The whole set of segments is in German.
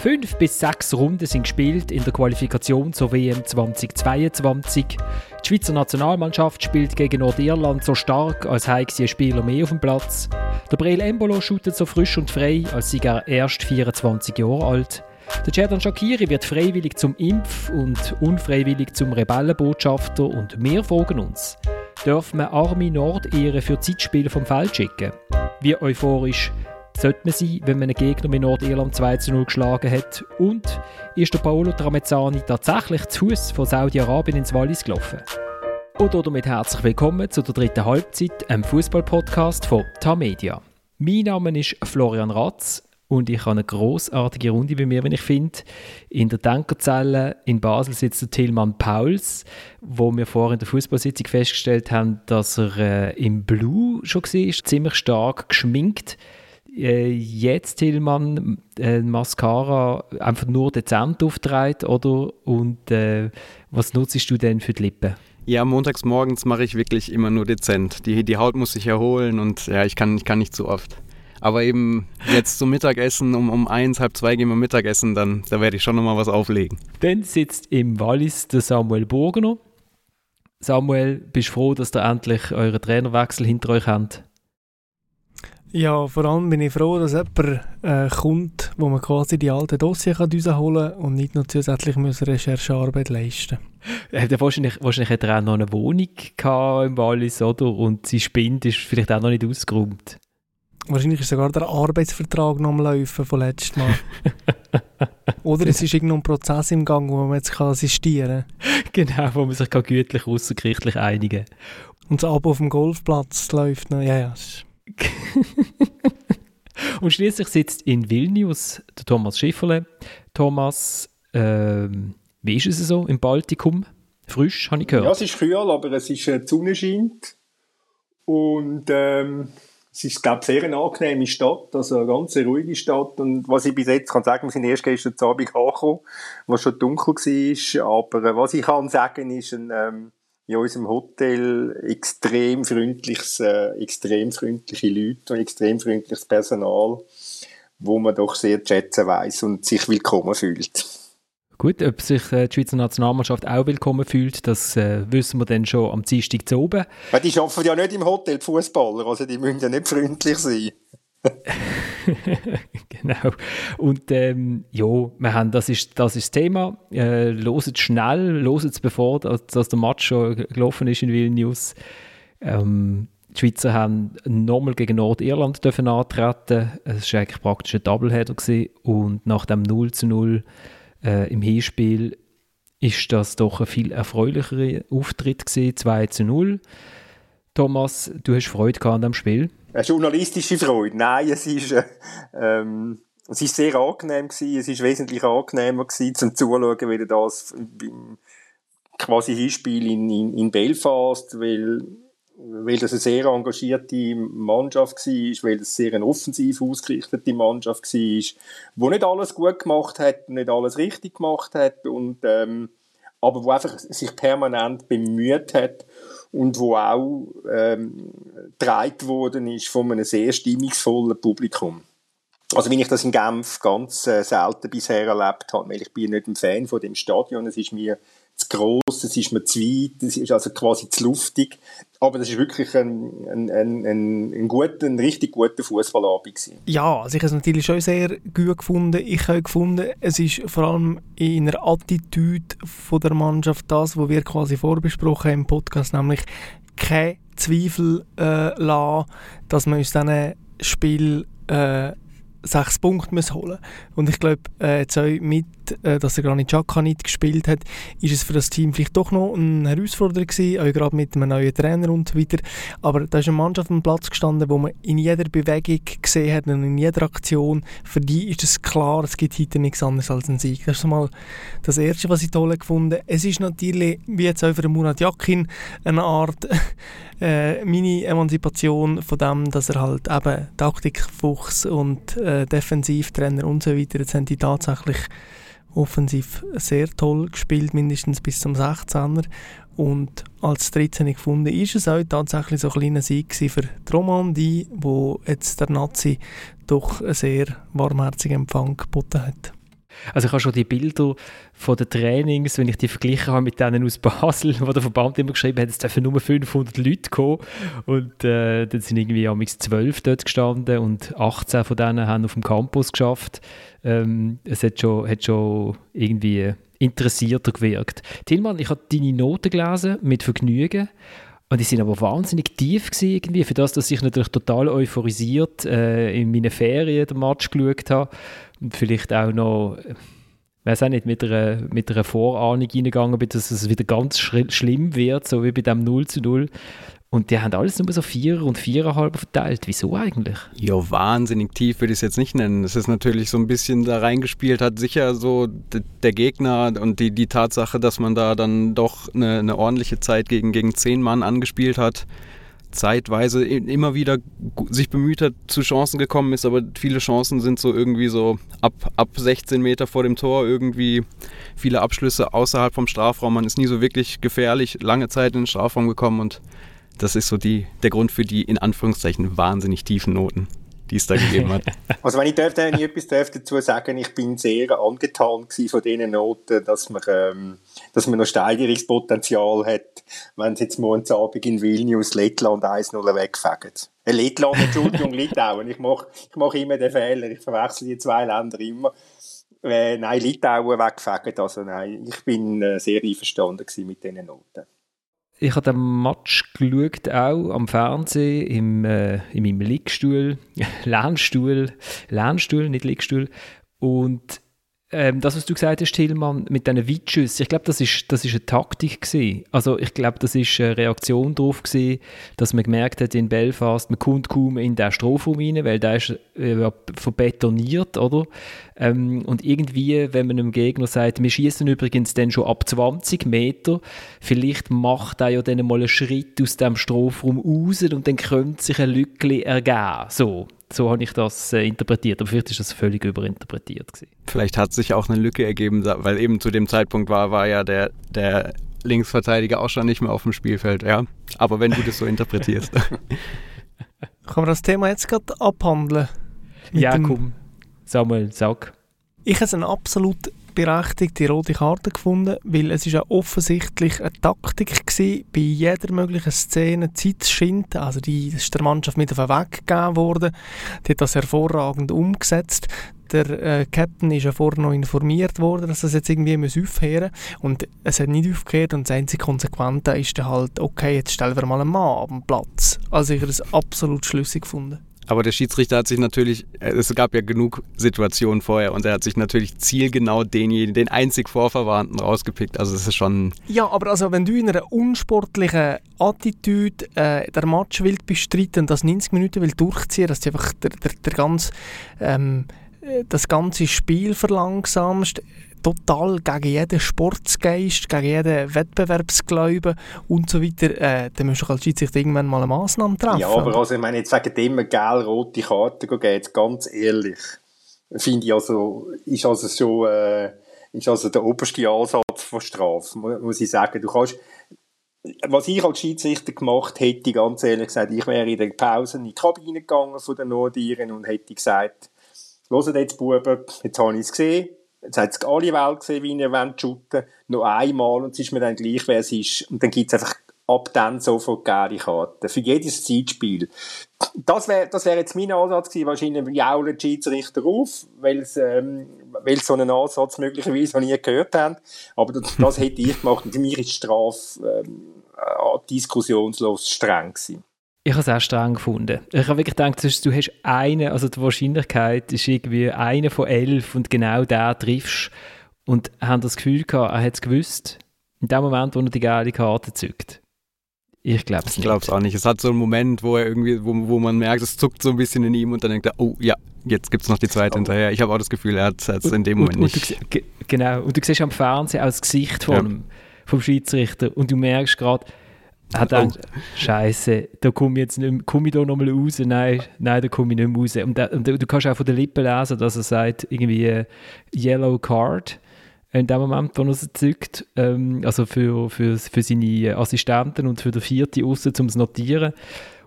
Fünf bis sechs Runden sind gespielt in der Qualifikation zur WM 2022. Die Schweizer Nationalmannschaft spielt gegen Nordirland so stark, als hätte ein Spieler mehr auf dem Platz. Der Breel Embolo shootet so frisch und frei, als sei er erst 24 Jahre alt. Der Cerdan Shakiri wird freiwillig zum Impf- und unfreiwillig zum Rebellenbotschafter und wir fragen uns, dürfen wir Armin Nordehren für Zeitspiele vom Feld schicken? Wie euphorisch sollte man sein, wenn man einen Gegner mit Nordirland 2 zu 0 geschlagen hat? Und ist der Paolo Tramezzani tatsächlich zu Fuß von Saudi-Arabien ins Wallis gelaufen? Und damit herzlich willkommen zu der dritten Halbzeit, einem Fußball-Podcast von Tamedia. Mein Name ist Florian Ratz und ich habe eine großartige Runde bei mir, wenn ich finde. In der Denkerzelle in Basel sitzt der Tilman Pauls, wo wir vorhin in der Fußballsitzung festgestellt haben, dass er äh, im Blue schon war, ziemlich stark geschminkt jetzt Tillmann äh, Mascara einfach nur dezent aufträgt, oder? Und äh, was nutzt du denn für die Lippen? Ja, montags morgens mache ich wirklich immer nur dezent. Die, die Haut muss sich erholen und ja, ich kann, ich kann nicht zu oft. Aber eben jetzt zum Mittagessen, um, um eins, halb zwei gehen wir Mittagessen, dann da werde ich schon nochmal was auflegen. Dann sitzt im Wallis der Samuel Burgener. Samuel, bist du froh, dass ihr endlich euren Trainerwechsel hinter euch habt? Ja, vor allem bin ich froh, dass jemand äh, kommt, wo man quasi die alten Dossier kann rausholen kann und nicht noch zusätzlich Recherchearbeit leisten äh, wahrscheinlich, wahrscheinlich hat er auch noch eine Wohnung im Wallis, oder? Und sein Spind ist vielleicht auch noch nicht ausgeräumt. Wahrscheinlich ist sogar der Arbeitsvertrag noch am Laufen von letztes Mal. Oder es ist irgendein Prozess im Gang, wo man jetzt kann assistieren kann. Genau, wo man sich kann gütlich außergerichtlich einigen kann. Und das Abo auf dem Golfplatz läuft noch. Ja, ja. Und schließlich sitzt in Vilnius der Thomas Schifferle. Thomas, ähm, wie ist es so im Baltikum? Frisch, habe ich gehört. Ja, es ist kühl, aber es ist, äh, die Sonne scheint. Und ähm, es ist, glaube ich, sehr eine angenehme Stadt, also eine ganz ruhige Stadt. Und was ich bis jetzt kann sagen, wir sind erst gestern Abend angekommen, was schon dunkel war. Aber äh, was ich kann sagen, ist ein, ähm, in unserem Hotel extrem freundliches, äh, extrem freundliche Leute und extrem freundliches Personal, wo man doch sehr zu schätzen weiss und sich willkommen fühlt. Gut, ob sich äh, die Schweizer Nationalmannschaft auch willkommen fühlt, das äh, wissen wir dann schon am Dienstag zu oben. Weil die arbeiten ja nicht im Hotel, die Fußballer, also die müssen ja nicht freundlich sein. genau. Und ähm, ja, wir haben, das, ist, das ist das Thema. Äh, loset schnell, loset bevor dass, dass der Match schon gelaufen ist in Vilnius. Ähm, die Schweizer haben nochmal gegen Nordirland dürfen antreten. Es war eigentlich praktisch ein Doubleheader. Gewesen. Und nach dem 0 zu 0 äh, im Hinspiel ist das doch ein viel erfreulicherer Auftritt gewesen, 2 zu 0. Thomas, du hast Freude an dem Spiel? Eine journalistische Freude. Nein, es ist, äh, ähm, es ist sehr angenehm gewesen. Es ist wesentlich angenehmer gewesen, zum Zuschauen, wie das beim quasi Hinspiel in, in, in Belfast, weil, weil das eine sehr engagierte Mannschaft war, weil es sehr eine offensiv ausgerichtete Mannschaft war, die nicht alles gut gemacht hat, nicht alles richtig gemacht hat und, ähm, aber wo einfach sich permanent bemüht hat, und wo auch ähm, getragen worden ist von einem sehr stimmungsvollen Publikum. Also wenn ich das in Genf ganz äh, selten bisher erlebt habe, weil ich bin nicht ein Fan von dem Stadion, es ist mir zu gross, es ist mir zu weit, es ist also quasi zu luftig. Aber das ist wirklich ein, ein, ein, ein, ein, guter, ein richtig guter Fußballabend Ja, also ich habe es natürlich schon sehr gut gefunden. Ich habe gefunden, es ist vor allem in einer Attitüde von der Mannschaft das, was wir quasi vorbesprochen haben im Podcast, nämlich kein Zweifel äh, lassen, dass man aus diesem Spiel äh, sechs Punkte müssen holen Und ich glaube, äh, jetzt mit, äh, dass er Granit Xhaka nicht gespielt hat, ist es für das Team vielleicht doch noch eine Herausforderung gewesen, auch gerade mit einem neuen Trainer und so weiter. Aber da ist eine Mannschaft am Platz gestanden, wo man in jeder Bewegung gesehen hat und in jeder Aktion, für die ist es klar, es gibt heute nichts anderes als einen Sieg. Das ist mal das Erste, was ich toll gefunden Es ist natürlich, wie jetzt auch für Murat Yakin, eine Art äh, meine Emanzipation von dem, dass er halt eben Taktikfuchs und äh, Defensivtrainer und so weiter, jetzt haben die tatsächlich offensiv sehr toll gespielt, mindestens bis zum 16er. Und als 13 gefunden ist es auch tatsächlich so ein kleiner Sieg für die Romandie, wo jetzt der Nazi doch einen sehr warmherzigen Empfang geboten hat. Also ich habe schon die Bilder von den Trainings, wenn ich die verglichen habe mit denen aus Basel, wo der Verband immer geschrieben hat, es dürfen nur 500 Leute kommen und äh, dann sind irgendwie am 12 dort gestanden und 18 von denen haben auf dem Campus geschafft. Ähm, es hat schon, hat schon irgendwie interessierter gewirkt. Tillmann, ich habe deine Noten gelesen, mit Vergnügen. Und die sind aber wahnsinnig tief gewesen, irgendwie, für das, dass ich natürlich total euphorisiert äh, in meinen Ferien den Match geschaut habe und vielleicht auch noch, ich weiß auch nicht, mit einer, mit einer Vorahnung reingegangen bin, dass es wieder ganz schlimm wird, so wie bei dem 0 zu 0. Und die haben alles nur so vier und viereinhalb verteilt. Wieso eigentlich? Ja, wahnsinnig tief würde ich es jetzt nicht nennen. Es ist natürlich so ein bisschen da reingespielt, hat sicher so der Gegner und die, die Tatsache, dass man da dann doch eine, eine ordentliche Zeit gegen, gegen zehn Mann angespielt hat zeitweise immer wieder sich bemüht hat, zu Chancen gekommen ist, aber viele Chancen sind so irgendwie so ab, ab 16 Meter vor dem Tor irgendwie viele Abschlüsse außerhalb vom Strafraum. Man ist nie so wirklich gefährlich lange Zeit in den Strafraum gekommen und das ist so die, der Grund für die in Anführungszeichen wahnsinnig tiefen Noten die es da gegeben hat. Also wenn ich, dürfte, wenn ich etwas dürfte dazu sagen, ich bin sehr angetan von diesen Noten, dass man, ähm, dass man noch Steigerungspotenzial hat, wenn es jetzt morgen Abend in Vilnius Lettland 1-0 wegfegen. Äh, Lettland, Entschuldigung, Litauen. Ich mache ich mach immer den Fehler, ich verwechsel die zwei Länder immer. Äh, nein, Litauen wegfegen, also nein, ich bin äh, sehr einverstanden mit diesen Noten ich habe den Match geschaut, auch am Fernsehen, im, äh, in meinem Liegestuhl, Lernstuhl, Lernstuhl, nicht Liegestuhl. Und ähm, das, was du gesagt hast, Tillmann, mit diesen Weitschüssen, ich glaube, das ist, das ist eine Taktik gewesen. Also ich glaube, das ist eine Reaktion darauf gewesen, dass man gemerkt hat in Belfast, man kommt kaum in den Strafraum rein, weil der ist äh, verbetoniert, oder? Ähm, und irgendwie, wenn man dem Gegner sagt, wir schießen übrigens dann schon ab 20 Meter, vielleicht macht er ja dann mal einen Schritt aus dem Strafraum raus und dann könnte sich ein Lückli ergeben. So. So habe ich das äh, interpretiert, aber vielleicht ist das völlig überinterpretiert. Gewesen. Vielleicht hat sich auch eine Lücke ergeben, weil eben zu dem Zeitpunkt war, war ja der, der Linksverteidiger auch schon nicht mehr auf dem Spielfeld. Ja, aber wenn du das so interpretierst. Kann man das Thema jetzt gerade abhandeln? Ja, komm. Samuel, sag. Ich habe es eine absolut berechtigte rote Karte gefunden, weil es ist ja offensichtlich eine Taktik war, bei jeder möglichen Szene Zeit zu schinden. Also die ist der Mannschaft mit auf den Weg gegeben worden. Die hat das hervorragend umgesetzt. Der äh, Captain ist ja vorher noch informiert worden, dass das jetzt irgendwie aufhören muss. Und es hat nicht aufgehört und das einzige Konsequente ist dann halt, okay, jetzt stellen wir mal einen Mann den Platz. Also ich habe das absolut schlüssig gefunden. Aber der Schiedsrichter hat sich natürlich, äh, es gab ja genug Situationen vorher und er hat sich natürlich zielgenau denjenigen, den einzig Vorverwandten rausgepickt. Also es ist schon... Ja, aber also wenn du in einer unsportlichen Attitüde äh, der Match willst bestreiten das 90 Minuten will durchziehen, dass du einfach der, der, der ganz, ähm, äh, das ganze Spiel verlangsamst, total gegen jeden Sportsgeist, gegen jeden Wettbewerbsglauben und so weiter, äh, dann musst du als Schiedsrichter irgendwann mal eine Massnahme treffen. Ja, aber also, ich meine, jetzt wegen dem gelb-rote Karte geben, jetzt ganz ehrlich, finde ich also, ist also schon, äh, ist also der oberste Ansatz von Strafe, muss ich sagen. Du kannst, was ich als Schiedsrichter gemacht hätte, ganz ehrlich gesagt, ich wäre in der Pause in die Kabine gegangen von den Nordiren und hätte gesagt, Hört jetzt, Buben, jetzt habe ich es gesehen, Jetzt hat es alle Welt gesehen, wie ihr shooten Noch einmal und es ist mir dann gleich, wer es ist. Und dann gibt es einfach ab dann sofort gelbe Karten. Für jedes Zeitspiel. Das wäre das wär jetzt mein Ansatz gewesen. Wahrscheinlich jaulen die Schiedsrichter auf, weil ähm, so einen Ansatz möglicherweise noch nie gehört haben. Aber das, das hätte ich gemacht. Und für mich ist die Strafe ähm, äh, diskussionslos streng gewesen. Ich habe es auch streng gefunden. Ich habe wirklich gedacht, du hast einen, also die Wahrscheinlichkeit ist irgendwie eine von elf und genau der triffst. Und haben das Gefühl gehabt, er hat es gewusst, in dem Moment, wo er die geile Karte zückt. Ich glaube es nicht. Ich glaube es auch nicht. Es hat so einen Moment, wo er irgendwie, wo, wo man merkt, es zuckt so ein bisschen in ihm und dann denkt er, oh ja, jetzt gibt es noch die zweite oh. hinterher. Ich habe auch das Gefühl, er hat es in dem Moment und, und nicht. Du, genau, und du siehst am Fernsehen auch das Gesicht von ja. vom Schiedsrichter und du merkst gerade, hat gedacht, oh. Scheiße, da komme ich jetzt nicht, komme ich da nochmal raus? Nein, nein, da komme ich nicht mehr raus. Und, da, und, du kannst auch von den Lippen lesen, dass er sagt, irgendwie äh, Yellow Card in dem Moment, wo er es zückt, ähm, also für, für, für seine Assistenten und für den vierten außen zum Notieren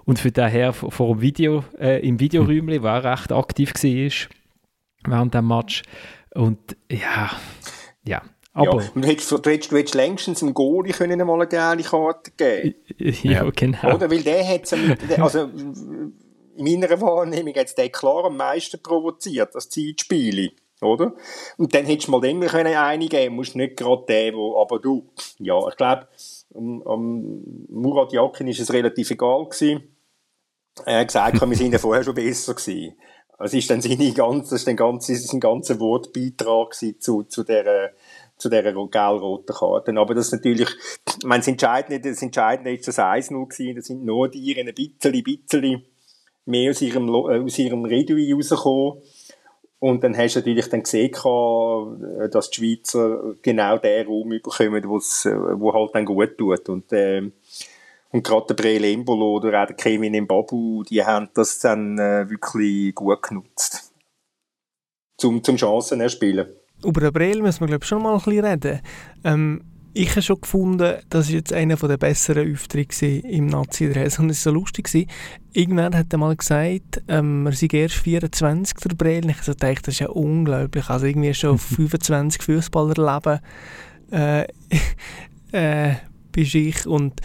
und für den Herr vor dem Video, äh, im Videoräumchen, der auch recht aktiv war während dem Match. Und ja, ja. Aber, ja, du, hättest, du, hättest, du hättest längstens dem Goalie können mal eine geile Karte geben Ja, genau. Oder? Weil der hat also in meiner Wahrnehmung hat der klar am meisten provoziert, das Zeitspiele. Oder? Und dann hättest du mal den können einigen musst nicht gerade den, wo, aber du, ja, ich glaube, um, um Murat Yakin ist es relativ egal gewesen. Er hat gesagt, wir sind ja vorher schon besser gewesen. Es ist dann seine ganze, das ist dann ganze, sein ganzer Wortbeitrag zu, zu der, zu dieser gelb-roten Karte. Aber das natürlich, ich meine, das Entscheidende, das Entscheidende ist das 1-0 gewesen. Das sind nur die ein bisschen, bisschen mehr aus ihrem, äh, aus ihrem Redui rausgekommen. Und dann hast du natürlich dann gesehen, dass die Schweizer genau den Raum bekommen, äh, wo halt dann gut tut. Und, äh, und gerade der Breel Embolo oder auch der Kevin Mbabu, die haben das dann äh, wirklich gut genutzt. Zum, zum Chancen erspielen. Über den Breel müssen wir, glaube schon mal ein bisschen reden. Ähm, ich habe schon gefunden, das ist jetzt einer der besseren Auftritte im Nazi-Dress. Und es war so lustig. Irgendwann hat er mal gesagt, ähm, er sei erst 24, der Breel. Ich so dachte, das ist ja unglaublich. Also irgendwie schon 25 Fußballerleben äh, äh, bist ich. Und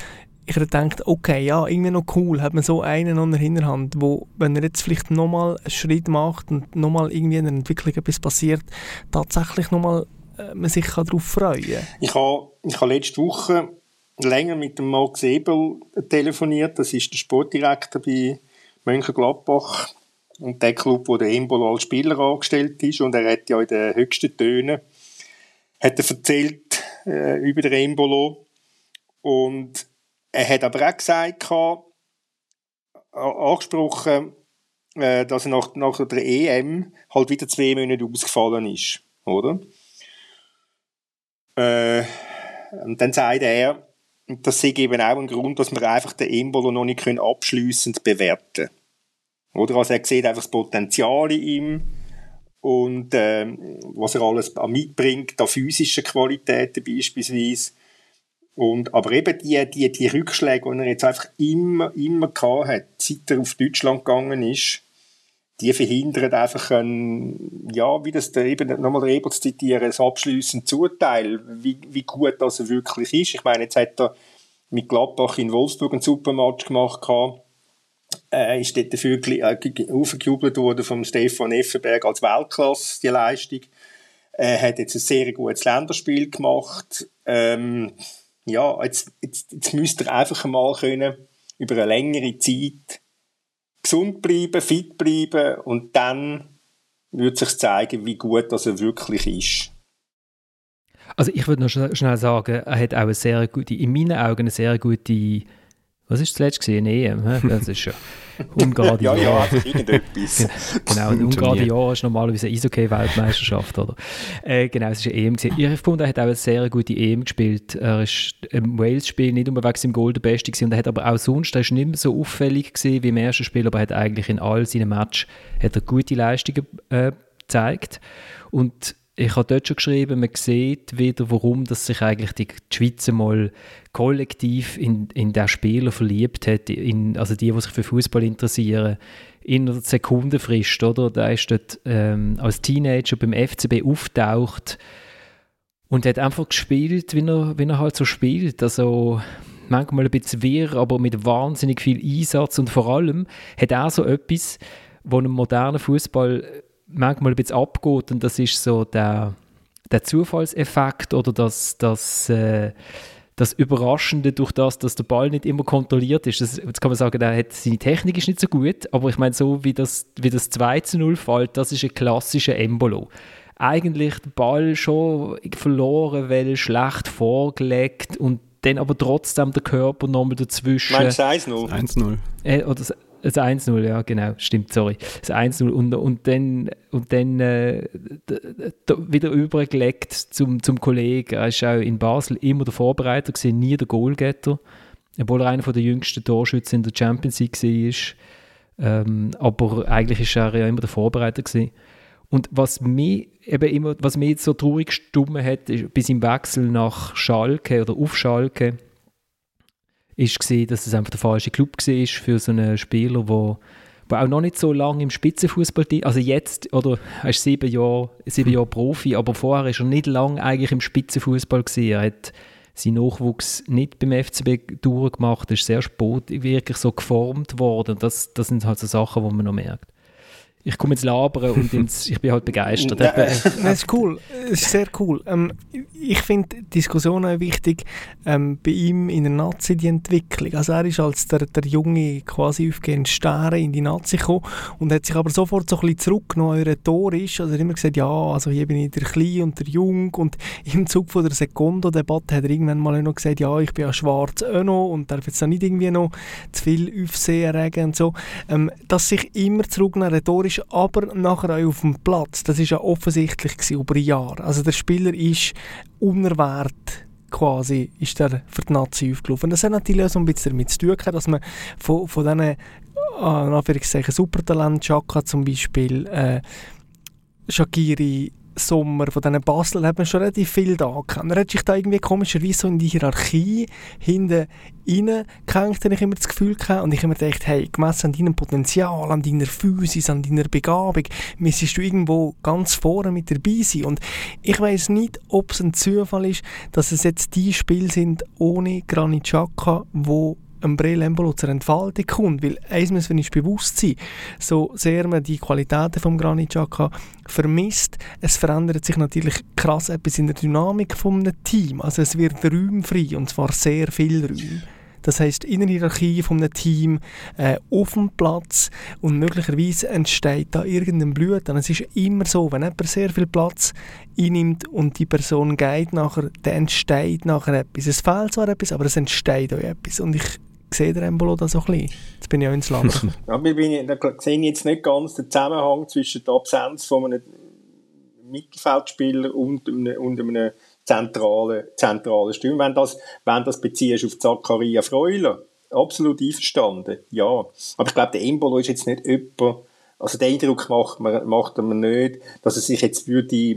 ich habe gedacht, okay, ja, irgendwie noch cool, hat man so einen an der Hinterhand, wo, wenn er jetzt vielleicht nochmal einen Schritt macht und nochmal irgendwie in der Entwicklung etwas passiert, tatsächlich nochmal äh, man sich darauf freuen. Ich habe, ich habe letzte Woche länger mit dem Max Ebel telefoniert. Das ist der Sportdirektor bei Mönchengladbach und der Club, wo der Embolo als Spieler angestellt ist. Und er hat ja in den höchsten Tönen hat er erzählt äh, über den Embolo. Und er hat aber auch gesagt, angesprochen, äh, dass er nach, nach der EM halt wieder zwei Monate ausgefallen ist. Oder? Äh, und dann sagt er, das sei eben auch ein Grund, dass wir einfach den Embolo noch nicht abschliessend bewerten können. Oder? Also er sieht einfach das Potenzial in ihm und äh, was er alles mitbringt, an physischen Qualitäten beispielsweise. Und, aber eben die, die, die Rückschläge, die er jetzt einfach immer, immer gehabt hat, seit er auf Deutschland gegangen ist, die verhindern einfach ein, ja, wie das der eben, nochmal der Ebert zitieren, ein abschliessend Zuteil, wie, wie gut das er wirklich ist. Ich meine, jetzt hat er mit Gladbach in Wolfsburg einen super Match gemacht gehabt. Äh, ist dort dafür äh, aufgejubelt worden vom Stefan Effenberg als Weltklasse, die Leistung. Er hat jetzt ein sehr gutes Länderspiel gemacht. Ähm, ja, jetzt, jetzt, jetzt müsste er einfach mal können, über eine längere Zeit gesund bleiben, fit bleiben und dann wird sich zeigen, wie gut das er wirklich ist. Also ich würde noch schnell sagen, er hat auch eine sehr gute, in meinen Augen eine sehr gute was ist das letzte gesehen? EM? Das ist schon Ungarn Ja, ja, irgendetwas. genau, ein Ungarn Jahr ist normalerweise eine Eishockey-Weltmeisterschaft, oder? Äh, genau, es ist eine EM gewesen. Ich fand, er hat auch eine sehr gute EM gespielt. Er ist im Wales-Spiel nicht wegen seinem Goal der Beste gewesen und er hat aber auch sonst, er ist nicht mehr so auffällig gewesen wie im ersten Spiel, aber er hat eigentlich in all seinen Matches hat er gute Leistungen äh, gezeigt. Und ich habe dort schon geschrieben, man sieht wieder, warum dass sich eigentlich die, Schweiz mal kollektiv in, in den Spieler verliebt hat, in, also die, die sich für Fußball interessieren, in einer Sekundenfrist, oder? Da ist dort ähm, als Teenager beim FCB auftaucht und hat einfach gespielt, wie er, wie er halt so spielt, also manchmal ein bisschen wirr, aber mit wahnsinnig viel Einsatz. Und vor allem hat er so etwas, wo einem modernen Fußball manchmal ein bisschen abgeht und das ist so der, der Zufallseffekt oder das, das, äh, das Überraschende durch das, dass der Ball nicht immer kontrolliert ist. Das, jetzt kann man sagen, der hat, seine Technik ist nicht so gut, aber ich meine, so wie das, wie das 2 zu 0 fällt, das ist ein klassischer Embolo. Eigentlich der Ball schon verloren, weil schlecht vorgelegt und dann aber trotzdem der Körper nochmal dazwischen. Meinst du 1-0? 1-0. Äh, oder das 1-0, ja, genau, stimmt, sorry. Das 1-0 und, und dann, und dann äh, wieder übergelegt zum, zum Kollegen. Er war auch in Basel immer der Vorbereiter, gewesen, nie der Goalgetter, obwohl er einer der jüngsten Torschützen in der Champions League war. Ähm, aber eigentlich war er ja immer der Vorbereiter. Gewesen. Und was mich eben immer, was mich so traurig gestummen hat, ist, bis im Wechsel nach Schalke oder auf Schalke, ist gesehen, dass es einfach der falsche Club war für so einen Spieler, wo, der auch noch nicht so lange im Spitzenfußball, also jetzt, oder er ist sieben Jahre, sieben Jahre Profi, aber vorher ist er nicht lange eigentlich im Spitzenfußball gewesen. Er hat seinen Nachwuchs nicht beim FCB durchgemacht, ist sehr spät wirklich so geformt worden. Das, das sind halt so Sachen, die man noch merkt ich komme jetzt labern und ins, ich bin halt begeistert. Ja, das ist cool, das ist sehr cool. Ähm, ich finde Diskussionen wichtig ähm, bei ihm in der Nazi die Entwicklung. Also er ist als der, der junge quasi aufgehende Stern in die Nazi gekommen und hat sich aber sofort so ein bisschen zurückgenommen rhetorisch. Also er hat immer gesagt, ja, also hier bin ich der Klein und der Jung und im Zug von der Sekondo-Debatte hat er irgendwann mal noch gesagt, ja, ich bin ja schwarz auch noch und darf jetzt nicht irgendwie noch zu viel Aufsehen erregen und so. Ähm, dass sich immer zurücknehmen rhetorisch ist aber nachher auch auf dem Platz, das ist ja offensichtlich über Jahre. Also der Spieler ist unerwehrt quasi ist der für die Nazi aufgelaufen. Das hat natürlich auch so ein bisschen damit zu tun, dass man von, von diesen äh, Supertalent Chaka zum Beispiel äh, Shakiri Sommer von diesen Basel hat man schon relativ viel da gehabt. Er hat sich da irgendwie komischerweise so in die Hierarchie hinten reingehängt, habe ich immer das Gefühl gehabt. Und ich habe gedacht, hey, gemessen an deinem Potenzial, an deiner Physis, an deiner Begabung, müsstest du irgendwo ganz vorne mit dabei sein. Und ich weiß nicht, ob es ein Zufall ist, dass es jetzt die Spiele sind ohne Granit Xhaka, wo ein Brelembolo zur Entfaltung kommt. Weil eins muss man bewusst sein, so sehr man die Qualitäten vom Granit Xhaka vermisst, es verändert sich natürlich krass etwas in der Dynamik vom Team. Also es wird Räume frei und zwar sehr viel Räume. Das heißt Innenhierarchie von einem äh, auf dem Platz und möglicherweise entsteht da irgendein Blüten. Es ist immer so, wenn jemand sehr viel Platz einnimmt und die Person geht nachher, dann entsteht nachher etwas. Es fehlt zwar etwas, aber es entsteht auch etwas. Und ich sehe der Embolo da so ein bisschen. Jetzt bin ich auch ins Land. ja, wir bin, da sehe ich jetzt nicht ganz den Zusammenhang zwischen der Absenz von einem Mittelfeldspieler und einem, und einem zentralen, zentralen Stimme. Wenn das, wenn das beziehst auf Zakaria Freuler, absolut einverstanden, ja. Aber ich glaube, der Embolo ist jetzt nicht jemand, also den Eindruck macht man, macht man nicht, dass er sich jetzt würde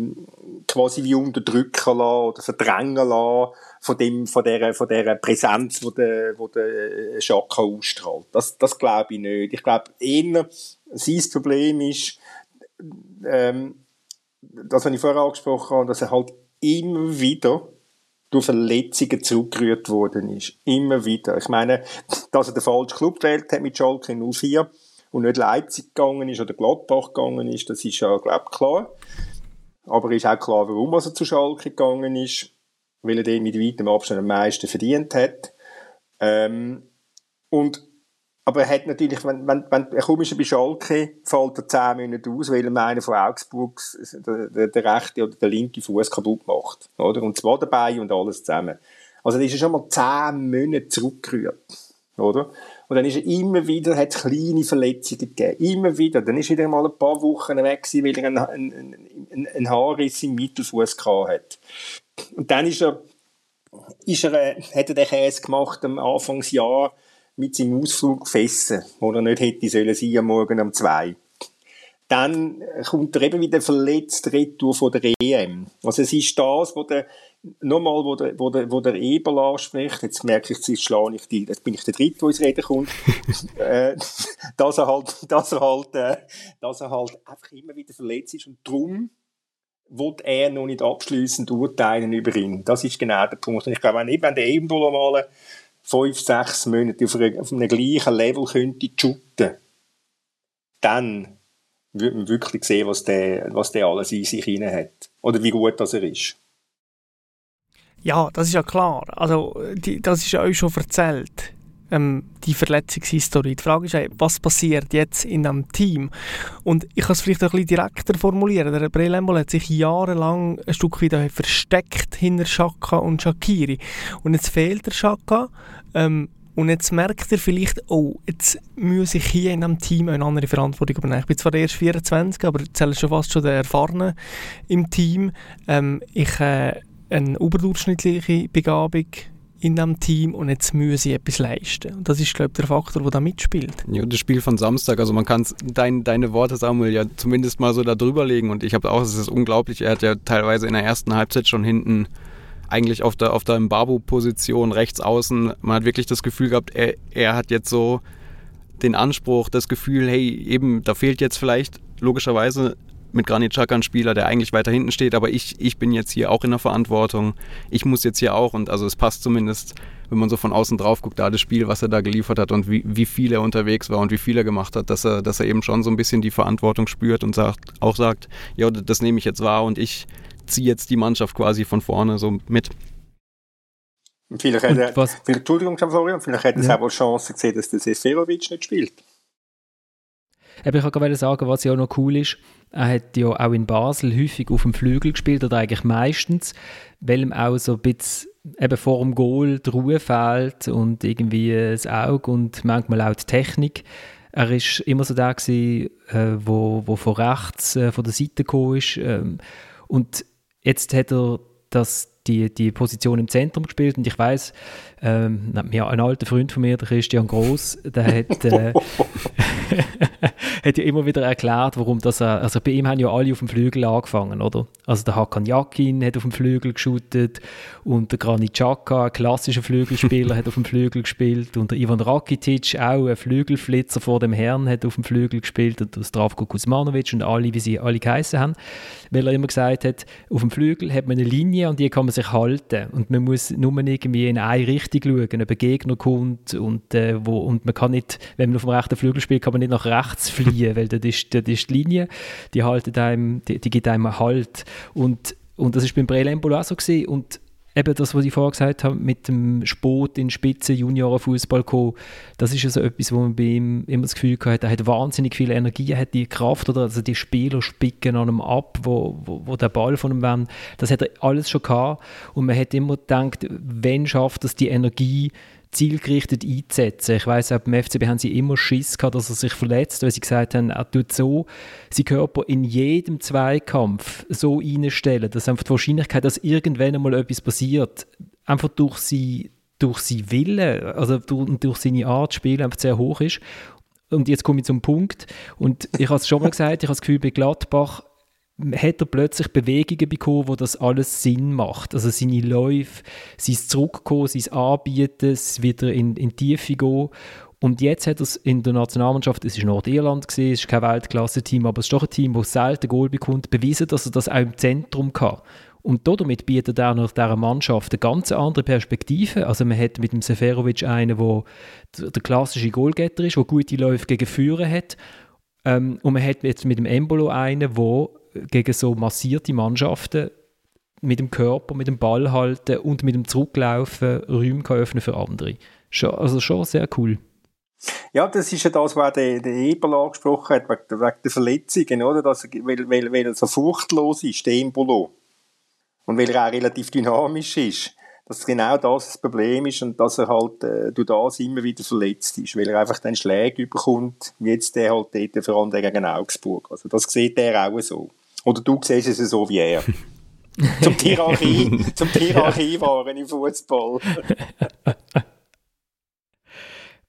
quasi wie unterdrücken lassen oder verdrängen lassen von dem, von der, von der Präsenz, wo der, wo der Schaka ausstrahlt. Das, das glaube ich nicht. Ich glaube eher, sein Problem ist, ähm, das, was ich vorher angesprochen habe, dass er halt immer wieder durch Verletzungen zurückgerührt worden ist. Immer wieder. Ich meine, dass er den falschen Club gewählt hat mit Schalke 04 und nicht Leipzig gegangen ist oder Gladbach gegangen ist, das ist ja, glaube ich, klar. Aber ist auch klar, warum er zu Schalke gegangen ist weil er den mit weitem Abstand am meisten verdient hat. Ähm, und, aber er hat natürlich, wenn, wenn, wenn er komisch bei Schalke, fällt er 10 Monate aus, weil er einen von Augsburg der, der, rechte oder der linke Fuß kaputt macht. Oder? Und zwar dabei und alles zusammen. Also, da ist schon mal 10 Monate zurückgerührt. Oder? Und dann ist er immer wieder, hat kleine Verletzungen gegeben. Immer wieder. Dann ist er wieder mal ein paar Wochen weg gewesen, weil er einen, einen, einen, Haarriss im Mittelfuß gehabt hat. Und dann ist er, ist er, äh, hat er den Käse gemacht am Anfangsjahr mit seinem Ausflug Fessen, wo er nicht hätte sollen sein am Morgen um zwei. Dann kommt er eben wieder verletzt retour von der EM. Also es ist das, wo der, nochmal, wo der, wo der, wo der Eberl anspricht, jetzt merke ich, jetzt schlage ich die, jetzt bin ich der Dritte, der ins Reden kommt, äh, dass er halt, dass er halt, äh, dass er halt einfach immer wieder verletzt ist und darum wird er noch nicht abschließend urteilen über ihn. Das ist genau der Punkt. Und ich glaube, wenn, wenn der Embolo mal fünf, sechs Monate auf, einer, auf einem gleichen Level könnte shooten, dann würde man wirklich sehen, was der, was der alles in sich hinein hat. Oder wie gut das er ist. Ja, das ist ja klar. Also, die, das ist ja euch schon erzählt ähm, die Verletzungshistorie. Die Frage ist, was passiert jetzt in einem Team? Und ich kann es vielleicht ein bisschen direkter formulieren. Der Brelembol hat sich jahrelang ein Stück wieder versteckt hinter Schaka und Shakiri. Und jetzt fehlt der Schaka. Ähm, und jetzt merkt er vielleicht, oh, jetzt muss ich hier in einem Team eine andere Verantwortung übernehmen. Ich bin zwar erst 24, aber zähle schon fast schon der Erfahrene im Team. Ähm, ich äh, eine überdurchschnittliche Begabung in diesem Team und jetzt müssen sie etwas leisten. Und das ist, glaube ich, der Faktor, der da mitspielt. Ja, das Spiel von Samstag, also man kann dein, deine Worte, Samuel, ja zumindest mal so da drüber legen und ich habe auch, es ist unglaublich, er hat ja teilweise in der ersten Halbzeit schon hinten eigentlich auf der, auf der Mbabu-Position rechts außen, man hat wirklich das Gefühl gehabt, er, er hat jetzt so den Anspruch, das Gefühl, hey, eben, da fehlt jetzt vielleicht logischerweise mit Granit Xhaka ein Spieler, der eigentlich weiter hinten steht, aber ich, ich bin jetzt hier auch in der Verantwortung. Ich muss jetzt hier auch und also es passt zumindest, wenn man so von außen drauf guckt, da das Spiel, was er da geliefert hat und wie, wie viel er unterwegs war und wie viel er gemacht hat, dass er, dass er eben schon so ein bisschen die Verantwortung spürt und sagt, auch sagt, ja, das nehme ich jetzt wahr und ich ziehe jetzt die Mannschaft quasi von vorne so mit. Vielleicht hat er, vielleicht, Entschuldigung, Florian, vielleicht hat er ja. auch Chance gesehen, dass der Seferovic nicht spielt. Ich wollte sagen, was ja auch noch cool ist, er hat ja auch in Basel häufig auf dem Flügel gespielt, oder eigentlich meistens, weil ihm auch so ein bisschen eben vor dem Goal die Ruhe fehlt und irgendwie das Auge und manchmal auch die Technik. Er ist immer so der gewesen, äh, wo, wo von rechts äh, von der Seite gekommen ist. Ähm, und jetzt hat er das die, die Position im Zentrum gespielt und ich weiß, ähm, ja, ein alter Freund von mir, der Christian Groß, der hat, äh, hat ja immer wieder erklärt, warum das, also bei ihm haben ja alle auf dem Flügel angefangen, oder? Also der Hakan Yakin hat auf dem Flügel geschootet und der Granit Xhaka, ein klassischer Flügelspieler, hat auf dem Flügel gespielt und der Ivan Rakitic, auch ein Flügelflitzer vor dem Herrn, hat auf dem Flügel gespielt und der Stravko Kuzmanovic und alle, wie sie alle geheißen haben, weil er immer gesagt hat, auf dem Flügel hat man eine Linie und die kann man sich halten und man muss nur irgendwie in eine Richtung schauen, ob ein Gegner kommt und, äh, wo, und man kann nicht, wenn man auf dem rechten Flügel spielt, kann man nicht nach rechts fliehen, weil dort ist, dort ist die Linie, die, haltet einem, die, die gibt einem Halt. Und, und das ist beim Brelembolo auch so gewesen. Und eben das, was ich vorher gesagt habe, mit dem Sport in Spitze Juniorenfußball kommen, das ist ja so etwas, wo man bei ihm immer das Gefühl hat, er hat wahnsinnig viel Energie, er hat die Kraft oder also die Spieler spicken an ihm ab, wo, wo, wo der Ball von ihm wollen. Das hat er alles schon gehabt. Und man hat immer gedacht, wenn schafft das die Energie zielgerichtet einzusetzen. Ich weiß auch beim FCB haben sie immer Schiss gehabt, dass er sich verletzt, weil sie gesagt haben, er tut so seinen Körper in jedem Zweikampf so einstellen, dass einfach die Wahrscheinlichkeit, dass irgendwann einmal etwas passiert, einfach durch sie durch sie Wille, also durch, durch seine Art zu spielen, einfach sehr hoch ist. Und jetzt komme ich zum Punkt. Und ich habe es schon mal gesagt, ich habe das Gefühl, bei Gladbach hat er plötzlich Bewegungen bekommen, wo das alles Sinn macht. Also seine Läufe, sein Zurückkommen, sein Anbieten, wieder in, in die Tiefe gehen. Und jetzt hat er es in der Nationalmannschaft, es ist Nordirland gesehen, es ist kein Weltklasse-Team, aber es ist doch ein Team, das selten Goal bekommt, bewiesen, dass er das auch im Zentrum kann. Und damit bietet er nach dieser Mannschaft eine ganz andere Perspektive. Also man hat mit dem Seferovic einen, der der klassische Goalgetter ist, der gute Läufe gegen Führer hat. Ähm, und man hat jetzt mit dem Embolo einen, der gegen so massierte Mannschaften mit dem Körper, mit dem Ball halten und mit dem Zurücklaufen Räume kann öffnen für andere. Schon, also schon sehr cool. Ja, das ist ja das, was der, der Eberl angesprochen hat, wegen, wegen der Verletzungen, oder? Dass, weil, weil, weil er so furchtlos ist, der Embolo. Und weil er auch relativ dynamisch ist. Dass genau das das Problem ist und dass er halt äh, durch das immer wieder verletzt ist. Weil er einfach den Schläge bekommt, wie jetzt der halt dort vor allem gegen Augsburg. Also das sieht er auch so. Oder du siehst es so wie er. zum Hierarchie, zum Hierarchie waren im Fußball.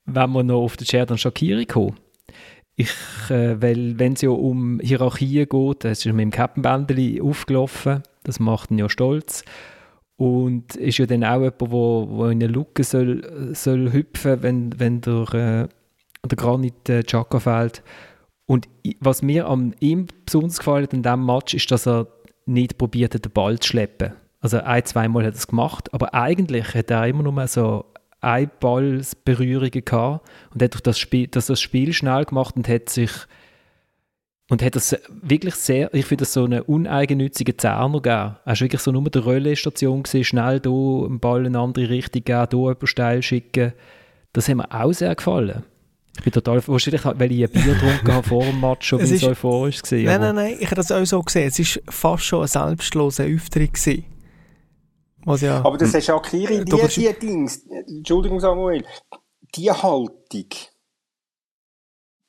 Wenn wir noch auf den Sheridan Shakiri kommen. Ich, äh, weil, wenn es ja um Hierarchien geht, das ist mit dem Kappenbändeli aufgelaufen, das macht ihn ja stolz. Und ist ja dann auch jemand, der wo, wo in eine Luke soll, soll hüpfen, wenn, wenn der, äh, der Granit äh, Chaka fällt. Und was mir an ihm besonders gefallen hat in diesem Match, ist, dass er nicht probiert hat, den Ball zu schleppen. Also ein, zweimal hat er es gemacht, aber eigentlich hat er immer nur so ein Ballberührungen gehabt und hat durch das Spiel, das, das Spiel schnell gemacht und hat sich und hat das wirklich sehr, ich finde das so eine uneigennützige Zerner gegeben. Er war wirklich so nur der Röllestation gesehen, schnell hier einen Ball in eine andere Richtung geben, hier jemanden steil schicken. Das hat mir auch sehr gefallen. Ich bin total, wahrscheinlich, weil ich ein Bier getrunken habe vor dem Match schon, wie es euphorisch war. Nein, nein, nein, ich habe das auch so gesehen. Es war fast schon ein selbstloser Auftritt gewesen. Was ja, aber das ist auch Kiri, die, die Dings, Entschuldigung Samuel, die Haltung,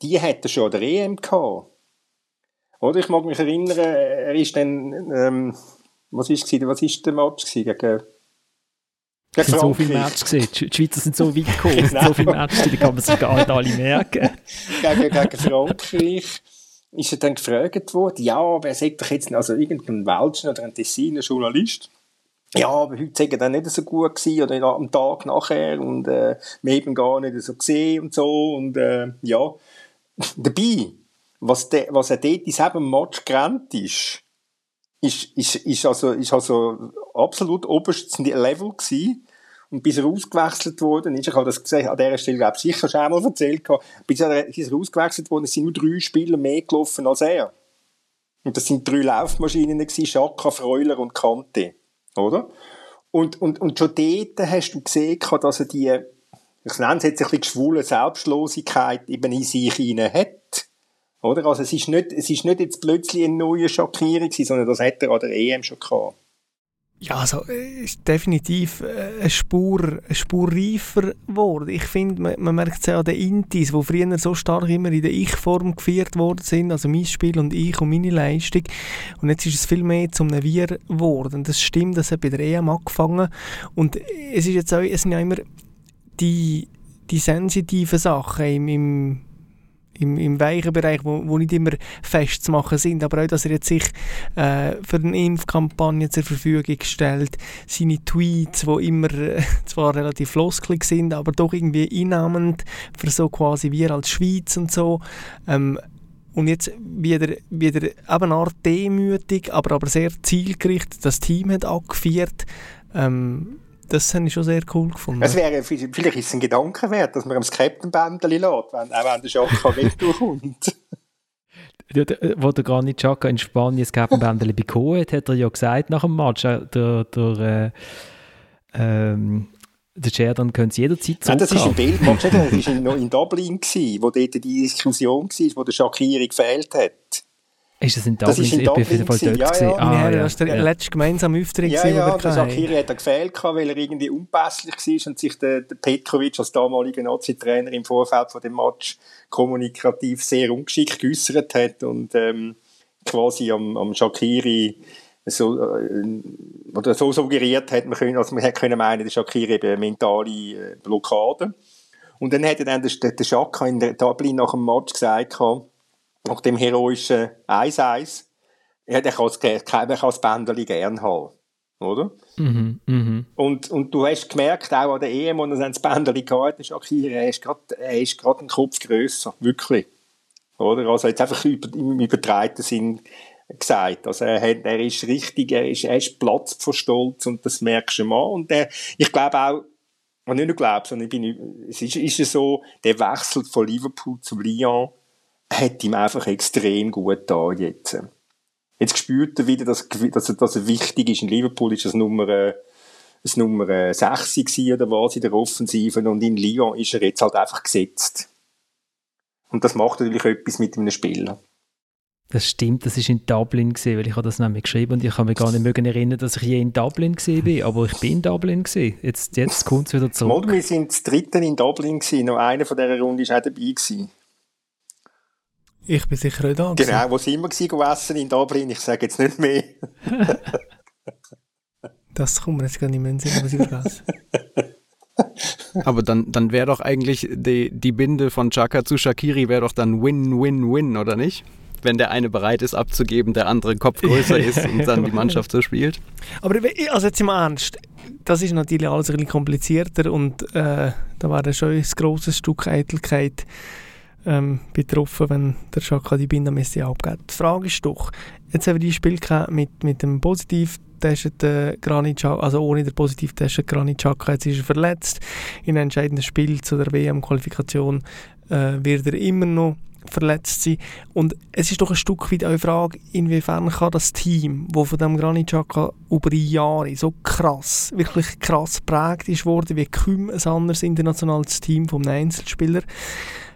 die hat er schon der EM gehabt. Oder ich mag mich erinnern, er ist dann, ähm, was ist was ist der Match gegen es sind so viele Matches gesehen. Die Schweizer sind so weit gekommen. Es sind so viele Matches, die kann man sich gar nicht alle merken. gegen, gegen Frankreich ist er dann gefragt worden, ja, wer sagt doch jetzt, also irgendein Welschen oder ein Tessiner Journalist, ja, aber heute sagen dann nicht so gut gewesen oder am Tag nachher und äh, wir haben gar nicht so gesehen und so und äh, ja. Dabei, was, de, was er dort in diesem Match gerannt ist, ist, ist, ist, also, ist also absolut oberstes Level gewesen. Und bis er ausgewechselt wurde, ich habe das gesehen, an dieser Stelle, glaube ich, sicher schon einmal erzählt, bis er, bis er ausgewechselt wurde, sind nur drei Spieler mehr gelaufen als er. Und das sind drei Laufmaschinen gewesen, Schaka, Freuler und Kante. Oder? Und, und, und schon dort hast du gesehen, dass er die, ich nenne es jetzt ein bisschen schwule Selbstlosigkeit eben in sich hinein hat. Oder? Also es ist nicht, es ist nicht jetzt plötzlich eine neue Schockierung sondern das hat er an der EM schon gehabt. Ja, also ist definitiv äh, eine Spur, eine Spur reifer geworden. Ich finde, man, man merkt es ja an den Intis, die früher so stark immer in der Ich-Form geführt worden sind, also mein Spiel und ich und meine Leistung. Und jetzt ist es viel mehr zum Wir geworden. Das stimmt, das hat bei der EM angefangen. Und es ist jetzt auch, es sind ja immer die, die sensitiven Sachen im, im im, im weichen Bereich, wo, wo nicht immer festzumachen sind, aber auch, dass er jetzt sich äh, für eine Impfkampagne zur Verfügung stellt, seine Tweets, wo immer äh, zwar relativ floskelig sind, aber doch irgendwie einnahmend für so quasi wir als Schweiz und so. Ähm, und jetzt wieder, wieder eben eine Art demütig, aber, aber sehr zielgerichtet das Team hat angeführt. Ähm, das habe ich schon sehr cool gefunden. Es wäre, vielleicht ist es ein Gedanke wert, dass man am Captain-Bändchen lässt, wenn, auch wenn der Schaka wegkommt. Wo der Granit Xhaka in Spanien das Captain-Bändchen bekommen hat, hat er ja gesagt nach dem Match, äh, der, der, äh, ähm, der Sheridan könnte es jederzeit zurück. Nein, das ist ein Bild, das war noch in Dublin, gewesen, wo dort die Diskussion war, wo der Shakiri gefehlt hat. Ist das in Dublin? Das ist in ich Dublin. Bin auf jeden Fall dort. Ja, ja. Ah, ja, ja. Das war der ja. letzte gemeinsame Auftritt. Ja, ja, der Shakiri hat gefehlt, weil er irgendwie unpässlich war und sich der, der Petrovic als damaliger Nazi-Trainer im Vorfeld von dem Match kommunikativ sehr ungeschickt geäußert hat und ähm, quasi am, am Shakiri so, äh, oder so suggeriert hat, man können, also man hätte können meinen, der Shakiri eben eine mentale äh, Blockade. Und dann hat er dann der, der Shaka in Dublin nach dem Match gesagt, nach dem heroischen 1-1, ja, der kann das Bändeli gern haben. Oder? Mhm, mh. und, und du hast gemerkt, auch an der EM, wo er das Bändeli gehabt hat, Shakira, er ist gerade einen Kopf grösser. Wirklich. Oder? Also jetzt einfach über, im übertreiten Sinn gesagt. Also er, hat, er ist richtig, er ist, er ist Platz vor Stolz und das merkst du mal. Und der, ich glaube auch, und nicht nur glaube, sondern ich bin, es ist, ist so, der Wechsel von Liverpool zu Lyon, hat ihm einfach extrem gut da jetzt. Jetzt spürt er wieder, dass, dass, dass er wichtig ist. In Liverpool ist das Nummer, äh, das Nummer 6 gewesen, oder was in der Offensive und in Lyon ist er jetzt halt einfach gesetzt. Und das macht natürlich etwas mit einem Spieler. Das stimmt, das ist in Dublin gesehen, weil ich habe das nämlich geschrieben und ich kann mich gar nicht mehr erinnern, dass ich je in Dublin gesehen bin, aber ich bin in Dublin gesehen. Jetzt, jetzt kommt es wieder zurück. Mal, wir sind das dritte in Dublin gewesen, noch einer von dieser Runde ist auch dabei gewesen. Ich bin sicher auch da. Genau, wo sind wir gewesen, essen in Dublin? Ich sage jetzt nicht mehr. das kommt mir jetzt gar nicht mehr in den Sinn, was ich vergesse. Aber dann, dann wäre doch eigentlich die, die Binde von Chaka zu Shakiri wäre doch dann Win-Win-Win, oder nicht? Wenn der eine bereit ist abzugeben, der andere Kopf größer ist und dann die Mannschaft so spielt. Aber also jetzt mal ernst, das ist natürlich alles ein bisschen komplizierter und äh, da wäre schon ein grosses Stück Eitelkeit ähm, betroffen, wenn der Schaka die Bindermesse abgibt. Die Frage ist doch, jetzt haben wir die Spiel mit, mit dem positiv getesteten Granit also ohne den positiv getesteten Granit Xhaka, jetzt ist er verletzt. In entscheidenden Spiel zu der WM-Qualifikation äh, wird er immer noch verletzt sein. Und es ist doch ein Stück weit eine Frage, inwiefern kann das Team, das von dem Granit Xhaka über Jahre so krass, wirklich krass prägt ist worden, wie kaum ein anderes internationales Team vom Einzelspieler,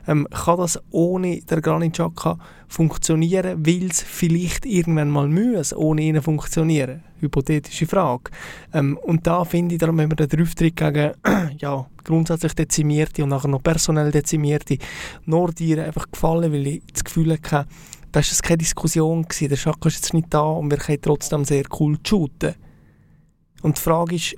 ähm, kann das ohne der Granit Xhaka funktionieren, weil es vielleicht irgendwann mal muss, ohne ihn funktionieren? Hypothetische Frage. Ähm, und da finde ich, darum haben wir den Auftritt gegen ja, grundsätzlich Dezimierte und nachher noch personell Dezimierte nur dir einfach gefallen, weil ich das Gefühl hatte, da war keine Diskussion, gewesen. der Schaka ist jetzt nicht da und wir können trotzdem sehr cool shooten. Und die Frage ist,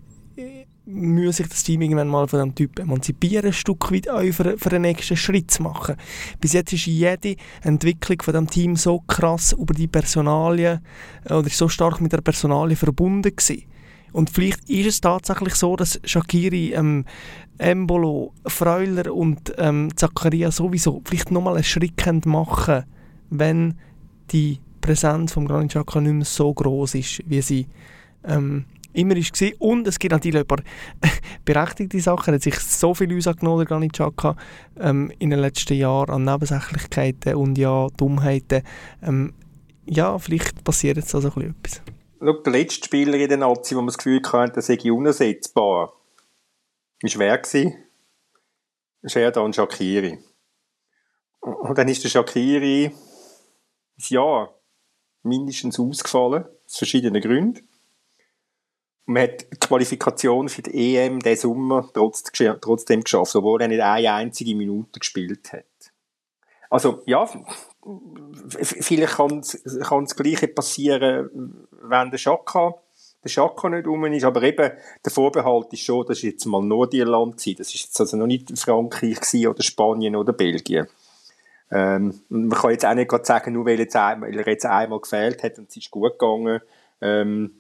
muss sich das Team irgendwann mal von diesem Typ emanzipieren, ein Stück weit auch für, für den nächsten Schritt zu machen. Bis jetzt ist jede Entwicklung von dem Team so krass über die Personalien äh, oder so stark mit der Personalie verbunden gewesen. Und vielleicht ist es tatsächlich so, dass Shakiri, ähm, Embolo, Freuler und ähm, Zakaria sowieso vielleicht nochmal einen Schritt machen wenn die Präsenz von Granit Xhaka nicht mehr so groß ist, wie sie ähm, immer war. Und es gibt natürlich ein paar berechtigte Sachen. Er hat sich so viel angenommen, der Granit Xhaka, ähm, in den letzten Jahren an Nebensächlichkeiten und ja, Dummheiten. Ähm, ja, vielleicht passiert jetzt also etwas. Schau, der letzte Spieler in der Nazi, wo man das Gefühl hatte, der sei unersetzbar, war wer? Sherdan Shakiri. Und dann ist der Shakiri ein Jahr mindestens ausgefallen, aus verschiedenen Gründen. Man hat die Qualifikation für die EM diesen Sommer trotzdem geschafft, obwohl er nicht eine einzige Minute gespielt hat. Also, ja, vielleicht kann das Gleiche passieren, wenn der Schaka, der Schaka nicht rum ist, aber eben, der Vorbehalt ist schon, das ist jetzt mal Nordirland gewesen, das ist jetzt also noch nicht Frankreich gewesen, oder Spanien oder Belgien. Ähm, man kann jetzt auch nicht gerade sagen, nur weil, weil er jetzt einmal gefehlt hat und es ist gut gegangen, ähm,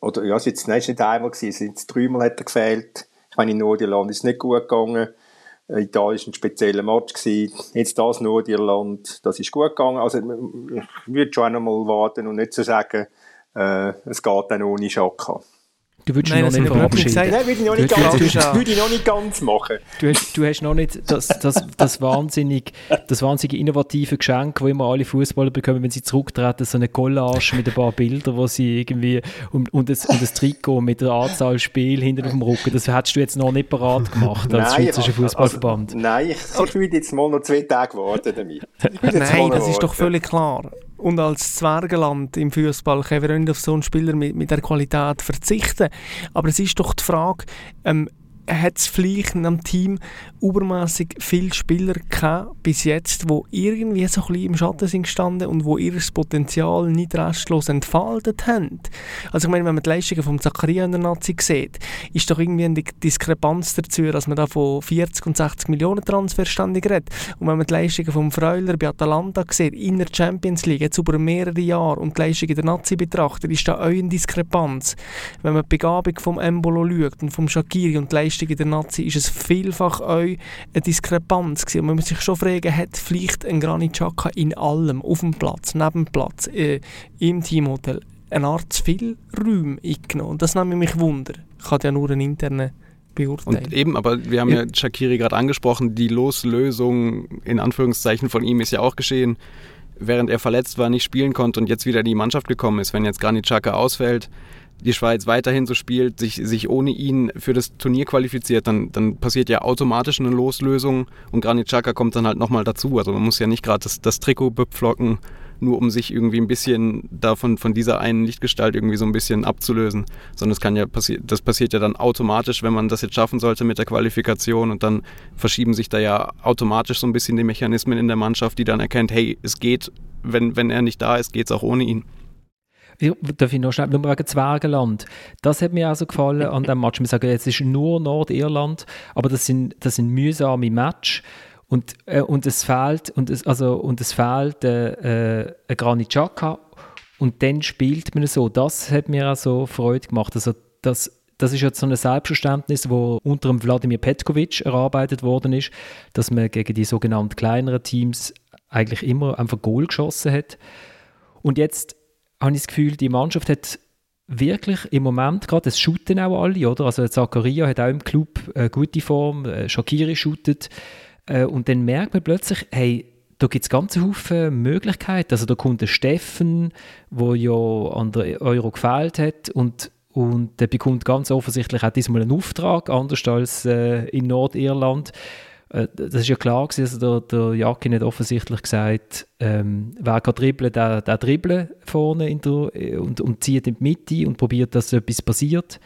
oder ja, es ist jetzt, nicht einmal gewesen, es sind dreimal hat er gefehlt. Ich meine, in Nordirland ist es nicht gut gegangen. Äh, Italien war ein spezieller Match. Gewesen. Jetzt das Nordirland, das ist gut gegangen. Also, ich würde schon einmal warten und nicht so sagen, äh, es geht dann ohne Schaka. Du würdest Nein, noch nicht verabschieden. Nein, würde ich noch nicht, ganz, würde ich noch nicht ganz machen. Du hast, du hast noch nicht das, das, das, wahnsinnig, das wahnsinnig innovative Geschenk, das immer alle Fußballer bekommen, wenn sie zurücktreten, so eine Collage mit ein paar Bildern, wo sie irgendwie und, und, das, und das Trikot mit der Anzahl Spiel hinten auf dem Rücken. Das hättest du jetzt noch nicht parat gemacht als nein, Schweizerischer Fußballverband. Also, nein, ich, ich würde jetzt mal noch zwei Tage warten damit. Nein, das ist doch völlig klar. Und als Zwergenland im Fußball können wir nicht auf so einen Spieler mit, mit der Qualität verzichten. Aber es ist doch die Frage, ähm, hat es vielleicht einem Team übermäßig viele Spieler gehabt, bis jetzt, wo irgendwie so ein bisschen im Schatten sind gestanden und wo ihr Potenzial nicht restlos entfaltet haben. Also ich meine, wenn man die Leistungen von Zakaria in der Nazi sieht, ist doch irgendwie eine Diskrepanz dazu, dass man da von 40 und 60 Millionen Transfer ständig redet. Und wenn man die Leistungen von Freuler bei Atalanta sieht, in der Champions League, jetzt über mehrere Jahre und die Leistungen der Nazi betrachtet, ist da auch eine Diskrepanz. Wenn man die Begabung vom Embolo schaut und vom Shakiri und die Leistungen der Nazi, ist es vielfach auch eine Diskrepanz gewesen. man muss sich schon fragen, hat vielleicht ein Granit Xhaka in allem, auf dem Platz, neben dem Platz, äh, im Teamhotel, eine Art zu viel Räume eingenommen? Und das nimmt mich Wunder. Ich habe ja nur einen internen Beurteilen. Und eben, aber wir haben ja, ja Shakiri gerade angesprochen, die Loslösung in Anführungszeichen von ihm ist ja auch geschehen, während er verletzt war, nicht spielen konnte und jetzt wieder in die Mannschaft gekommen ist. Wenn jetzt Granit Xhaka ausfällt, die Schweiz weiterhin so spielt, sich, sich ohne ihn für das Turnier qualifiziert, dann, dann passiert ja automatisch eine Loslösung und Granit Xhaka kommt dann halt nochmal dazu. Also man muss ja nicht gerade das, das Trikot bepflocken, nur um sich irgendwie ein bisschen davon von dieser einen Lichtgestalt irgendwie so ein bisschen abzulösen, sondern es kann ja passieren, das passiert ja dann automatisch, wenn man das jetzt schaffen sollte mit der Qualifikation und dann verschieben sich da ja automatisch so ein bisschen die Mechanismen in der Mannschaft, die dann erkennt, hey, es geht, wenn, wenn er nicht da ist, geht es auch ohne ihn. Darf ich noch schnell, nur wegen Zwergenland. Das hat mir auch so gefallen an dem Match. Wir sagen, jetzt ist nur Nordirland, aber das sind, das sind mühsame Matches. Und, äh, und es fehlt, und es, also, und es fehlt äh, äh, ein Granit Xhaka und dann spielt man so. Das hat mir auch so Freude gemacht. Also das, das ist jetzt so ein Selbstverständnis, wo unter dem Wladimir Petkovic erarbeitet worden ist, dass man gegen die sogenannten kleineren Teams eigentlich immer einfach Goal geschossen hat. Und jetzt habe ich das Gefühl, die Mannschaft hat wirklich im Moment gerade, es shooten auch alle, oder? Also Zakaria hat auch im Club eine gute Form, äh, Shakiri shootet äh, und dann merkt man plötzlich, hey, da gibt es ganz viele Möglichkeiten. Also da kommt der Steffen, wo ja an der Euro gefehlt hat und und der bekommt ganz offensichtlich auch diesmal einen Auftrag, anders als äh, in Nordirland. Äh, das ist ja klar gewesen, also der, der Jacki hat offensichtlich gesagt, ähm, wer kann dribbeln, der, der dribbeln vorne in der, äh, und, und zieht in die Mitte und probiert, dass etwas passiert.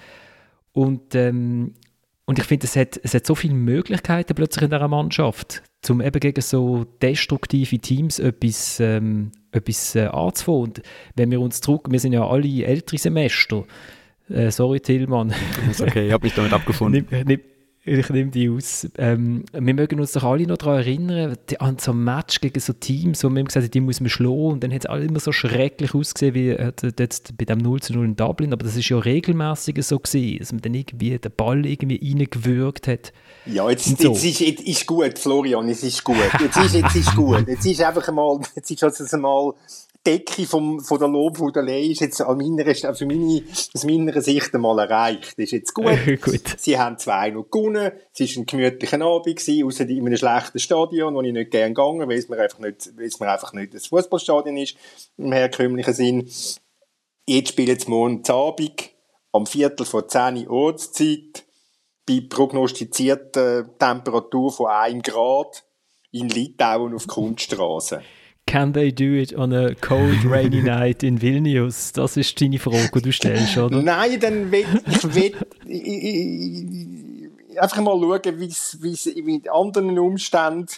Und, ähm, und ich finde, es hat, es hat so viele Möglichkeiten plötzlich in dieser Mannschaft, um eben gegen so destruktive Teams etwas, ähm, etwas äh, anzufangen. Und wenn wir uns zurück, wir sind ja alle ältere Semester, äh, sorry Tillmann. Okay, ich habe mich damit abgefunden. nimm, nimm, Ich nehme die aus. Ähm, wir mögen uns doch alle noch daran erinnern, die, an so ein Match gegen so Teams, wo wir gesagt haben, die muss man schlagen. Und dann hat es alle immer so schrecklich ausgesehen, wie äh, jetzt bei dem 0 zu 0 in Dublin. Aber das ist ja regelmäßig so gewesen, dass man dann irgendwie den Ball irgendwie reingewürgt hat. Ja, jetzt, so. jetzt, ist, jetzt ist gut, Florian, es ist gut. Jetzt ist, jetzt ist gut. Jetzt ist einfach einmal, jetzt ist also einmal Decke vom, von der Lobhudelei ist jetzt an meiner, für meine, aus meiner Sicht einmal erreicht. Das ist jetzt gut. gut. Sie haben zwei noch gewonnen. Es war ein gemütlicher Abend gewesen, außer in einem schlechten Stadion, wo ich nicht gerne gegangen weil es mir einfach nicht, weil es mir einfach nicht das Fußballstadion ist, im herkömmlichen Sinn. Jetzt spielen sie morgen Abend, am Viertel vor 10 Uhr Ortszeit, bei prognostizierter Temperatur von 1 Grad in Litauen auf Kunststraße. Can they do it on a cold, rainy night in Vilnius? Das ist deine Frage, die du stellst, oder? Nein, dann will ich, will, einfach mal schauen, wie es mit anderen Umständen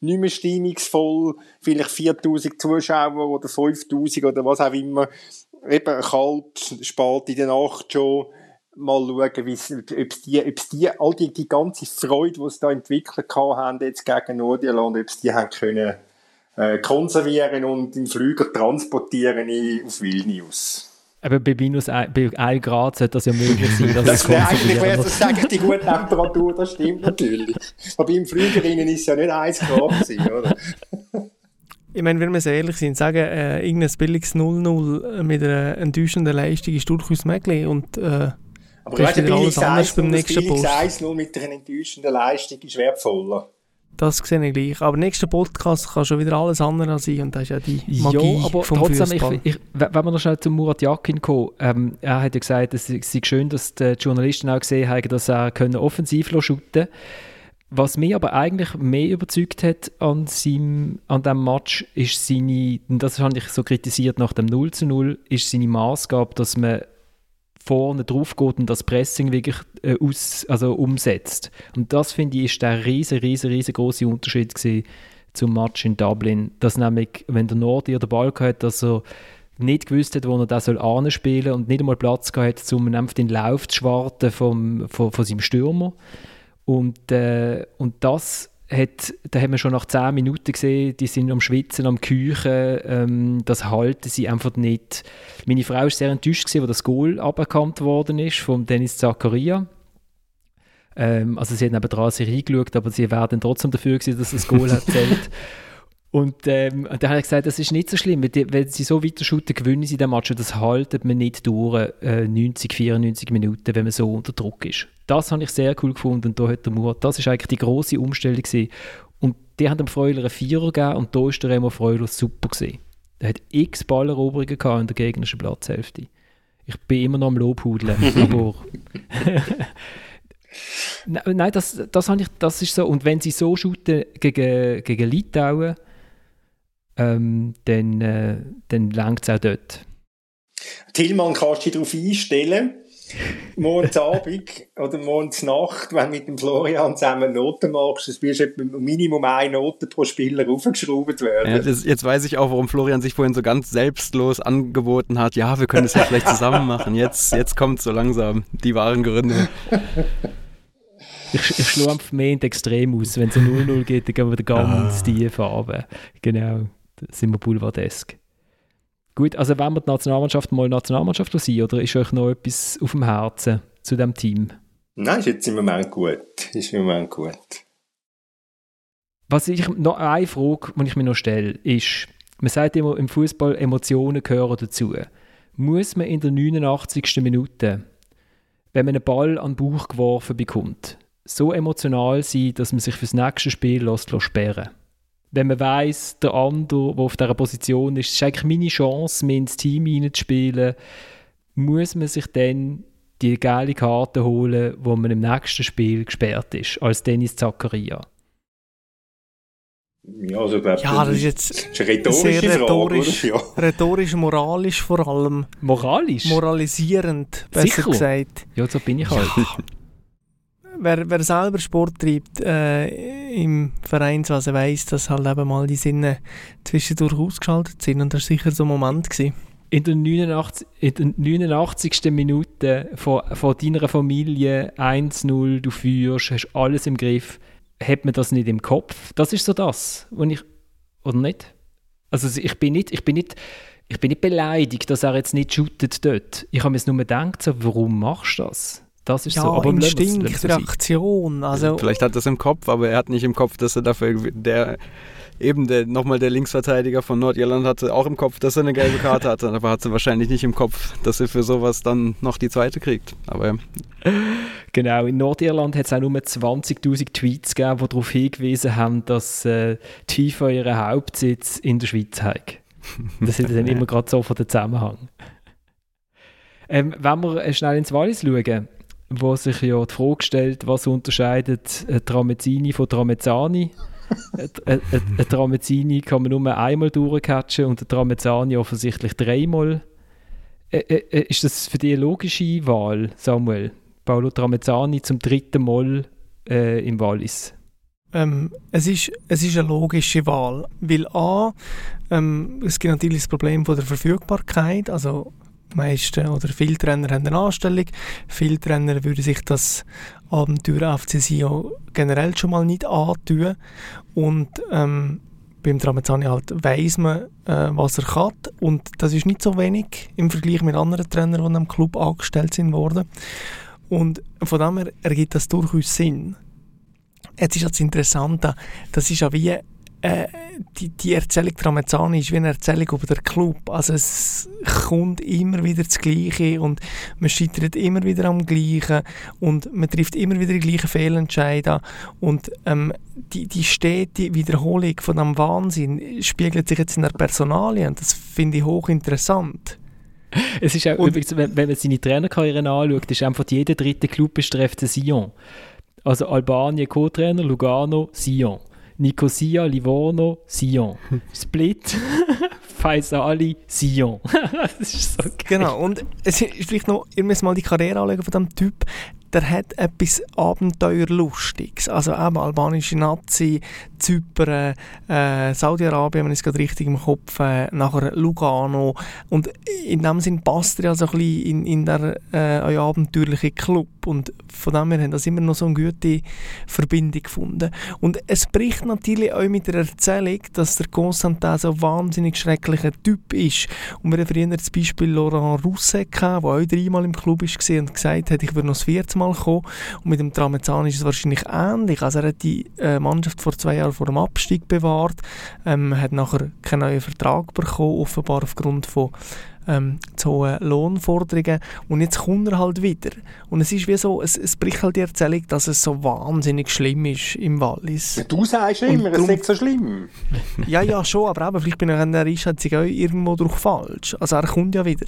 nicht mehr stimmungsvoll, vielleicht 4000 Zuschauer oder 5000 oder was auch immer, eben kalt, spät in der Nacht schon, mal schauen, ob die, ob's die, all die, die ganze Freude, die sie da entwickelt haben, jetzt gegen Nordirland, ob sie die haben können äh, konservieren und in Flüger transportieren auf Vilnius. Aber bei minus 1 Grad sollte das ja möglich sein. Dass das wäre eigentlich, wäre das sagen, die gute Temperatur, das stimmt natürlich. Aber im Flüger innen ist ja nicht 1 Grad gewesen, oder? Ich meine, wenn wir sehr ehrlich sind, sagen, äh, irgendein billiges 0-0 mit einer enttäuschenden Leistung ist durchaus möglich und äh, aber weißt du, billiges 1-0 mit einer enttäuschenden Leistung ist wertvoller. Das sehe ich gleich. Aber nächster Podcast kann schon wieder alles andere sein und das ist ja die Magie ja, aber vom trotzdem, ich, ich, wenn wir noch schnell zu Murat Yakin kommen, ähm, er hat ja gesagt, es sei schön, dass die Journalisten auch gesehen haben, dass er können offensiv shooten Was mich aber eigentlich mehr überzeugt hat an, seinem, an diesem Match, ist seine, und das habe ich so kritisiert nach dem 0 zu 0, ist seine Maßgabe, dass man vorne drauf geht und das Pressing wirklich äh, aus, also umsetzt. Und das finde ich ist der riesen, riesen, riesengroße Unterschied zum Match in Dublin, dass nämlich, wenn der Nordi den Ball hat, dass er nicht gewusst hat, wo er das soll anspielen und nicht einmal Platz gehabt, um einfach den Lauf zu schwarten vom, von, von seinem Stürmer. Und, äh, und das hat, da haben wir schon nach 10 Minuten gesehen, die sind am Schwitzen, am Küchen, ähm, das halten sie einfach nicht. Meine Frau war sehr enttäuscht, gewesen, wo das Goal aberkannt worden ist von Dennis Zakaria. Ähm, also sie hat nebenan sich reingeschaut, aber sie wäre dann trotzdem dafür gewesen, dass das Goal hat zählt. Und ähm, dann habe ich gesagt, das ist nicht so schlimm, wenn sie so weiter shooten, gewinnen sie den Match und das haltet man nicht durch äh, 90, 94 Minuten, wenn man so unter Druck ist. Das habe ich sehr cool gefunden und da hat der Murat, das ist eigentlich die große Umstellung gewesen. Und die haben dem Freuler einen Vierer gegeben und da ist der Remo Freuler super gewesen. Er hat x Balleroberungen gehabt in der gegnerischen Platzhälfte. Ich bin immer noch am Lobhudeln, aber... Nein, das, das, ich, das ist so. Und wenn sie so shooten gegen, gegen Litauen, ähm, dann, äh, dann langt es auch dort. Tillmann kannst du dich darauf einstellen, morgens Abend oder morgens Nacht, wenn du mit dem Florian zusammen Noten machst, es wirst etwa Minimum eine Note pro Spieler aufgeschraubt werden. Ja, das, jetzt weiß ich auch, warum Florian sich vorhin so ganz selbstlos angeboten hat. Ja, wir können es ja vielleicht zusammen machen. Jetzt, jetzt kommt so langsam die wahren Gründe. Ich, ich schlage einfach mehr in Extrem aus. Wenn es ein 0-0 geht, dann gehen wir ganz ah. tiefe Farbe. Genau sind wir boulevardesk. Gut, also wenn wir die Nationalmannschaft mal Nationalmannschaft sein, oder ist euch noch etwas auf dem Herzen zu dem Team? Nein, ist jetzt im Moment gut. Ist im Moment gut. Was ich, noch eine Frage, die ich mir noch stelle, ist, man sagt immer, im Fußball Emotionen gehören dazu. Muss man in der 89. Minute, wenn man einen Ball an den Bauch geworfen bekommt, so emotional sein, dass man sich fürs nächste Spiel lässt, lässt sperren wenn man weiß, der andere, der auf dieser Position ist, ist eigentlich meine Chance, mir ins Team hineinzuspielen, muss man sich dann die geile Karte holen, wo man im nächsten Spiel gesperrt ist, als Dennis Zakaria. Ja, also ich glaube, ja, das ist jetzt das ist eine rhetorische sehr rhetorisch, Frage, ja. rhetorisch, moralisch vor allem. Moralisch? Moralisierend, besser Sicher? gesagt. Ja, so bin ich halt. wer, wer selber Sport treibt äh, im Vereinswesen weiss, dass halt eben mal die Sinne zwischendurch ausgeschaltet sind und das war sicher so ein Moment. Gewesen. in der 89, in der 89. Minute von, von deiner Familie 1-0, du führst, hast alles im Griff, hat man das nicht im Kopf? Das ist so das, was ich, oder nicht? Also ich bin nicht, ich bin nicht, ich bin nicht beleidigt, dass er jetzt nicht shootet dort. Ich habe mir nur gedacht, so, warum machst du das? Das ist ja, so. Aber Instinkt, Reaktion. Also Vielleicht hat er es im Kopf, aber er hat nicht im Kopf, dass er dafür der eben der, nochmal der Linksverteidiger von Nordirland hatte auch im Kopf, dass er eine gelbe Karte hatte, aber hatte wahrscheinlich nicht im Kopf, dass er für sowas dann noch die zweite kriegt. Aber Genau, in Nordirland hat es auch nur 20'000 Tweets gegeben, die darauf hingewiesen haben, dass äh, die FIFA ihren Hauptsitz in der Schweiz hat. Das ist dann immer gerade so von der Zusammenhang. Ähm, wenn wir schnell ins Wallis schauen, wo sich ja die Frage stellt, was unterscheidet Tramezzini von Tramezzani? Ein Tramezzini kann man nur einmal durchcatchen und ein Tramezzani offensichtlich dreimal. Ist das für dich eine logische Wahl, Samuel? Paolo Tramezzani zum dritten Mal äh, im Wallis? Ähm, es, ist, es ist eine logische Wahl, weil A, ähm, es gibt natürlich das Problem von der Verfügbarkeit, also die meisten oder viele Trainer haben eine Anstellung, viele Trainer würden sich das Abenteuer FC Sion generell schon mal nicht antun und ähm, beim Tramezzani halt weiss man, äh, was er kann und das ist nicht so wenig im Vergleich mit anderen Trainern, die am Club angestellt sind worden. Und von dem her ergibt das durchaus Sinn. Jetzt ist das Interessante, das ist ja wie äh, die, die Erzählung Tramezzani ist wie eine Erzählung über den Club. Also es kommt immer wieder das Gleiche und man scheitert immer wieder am Gleichen und man trifft immer wieder die gleichen Fehlentscheide und ähm, die, die stete Wiederholung von dem Wahnsinn spiegelt sich jetzt in der Personalie und das finde ich hochinteressant. Es ist auch und, übrigens, wenn, wenn man seine Trainerkarriere anschaut, ist einfach jeder dritte Club FC Sion. Also Albanien Co-Trainer, Lugano, Sion. Nicosia, Livorno, Sion. Split, Faisali, Sion. das ist so geil. Genau, und es ist vielleicht noch, ihr müsst mal die Karriere anschauen von diesem Typ der hat etwas Abenteuerlustiges. Also eben albanische Nazi, Zypern, äh, Saudi-Arabien, ich es gerade richtig im Kopf, äh, nachher Lugano. Und in dem Sinn passt er ja so ein bisschen in, in der äh, abenteuerlichen Club. Und von dem her haben das immer noch so eine gute Verbindung gefunden. Und es bricht natürlich auch mit der Erzählung, dass der Constantin so ein wahnsinnig schrecklicher Typ ist. Und wir haben früher das Beispiel Laurent Rousset der auch dreimal im Club war und gesagt hat, ich würde noch das vierte Mal kommen. Und mit dem Tramezzani ist es wahrscheinlich ähnlich. Also er hat die äh, Mannschaft vor zwei Jahren vor dem Abstieg bewahrt, ähm, hat nachher keinen neuen Vertrag bekommen, offenbar aufgrund von ähm, zu hohen Lohnforderungen und jetzt kommt er halt wieder. Und es ist wie so, es, es bricht halt die Erzählung, dass es so wahnsinnig schlimm ist im Wallis. Du sagst immer, es ist nicht so schlimm. ja, ja, schon, aber eben, vielleicht bin ich an der Einschätzung auch irgendwo durch falsch. Also er kommt ja wieder.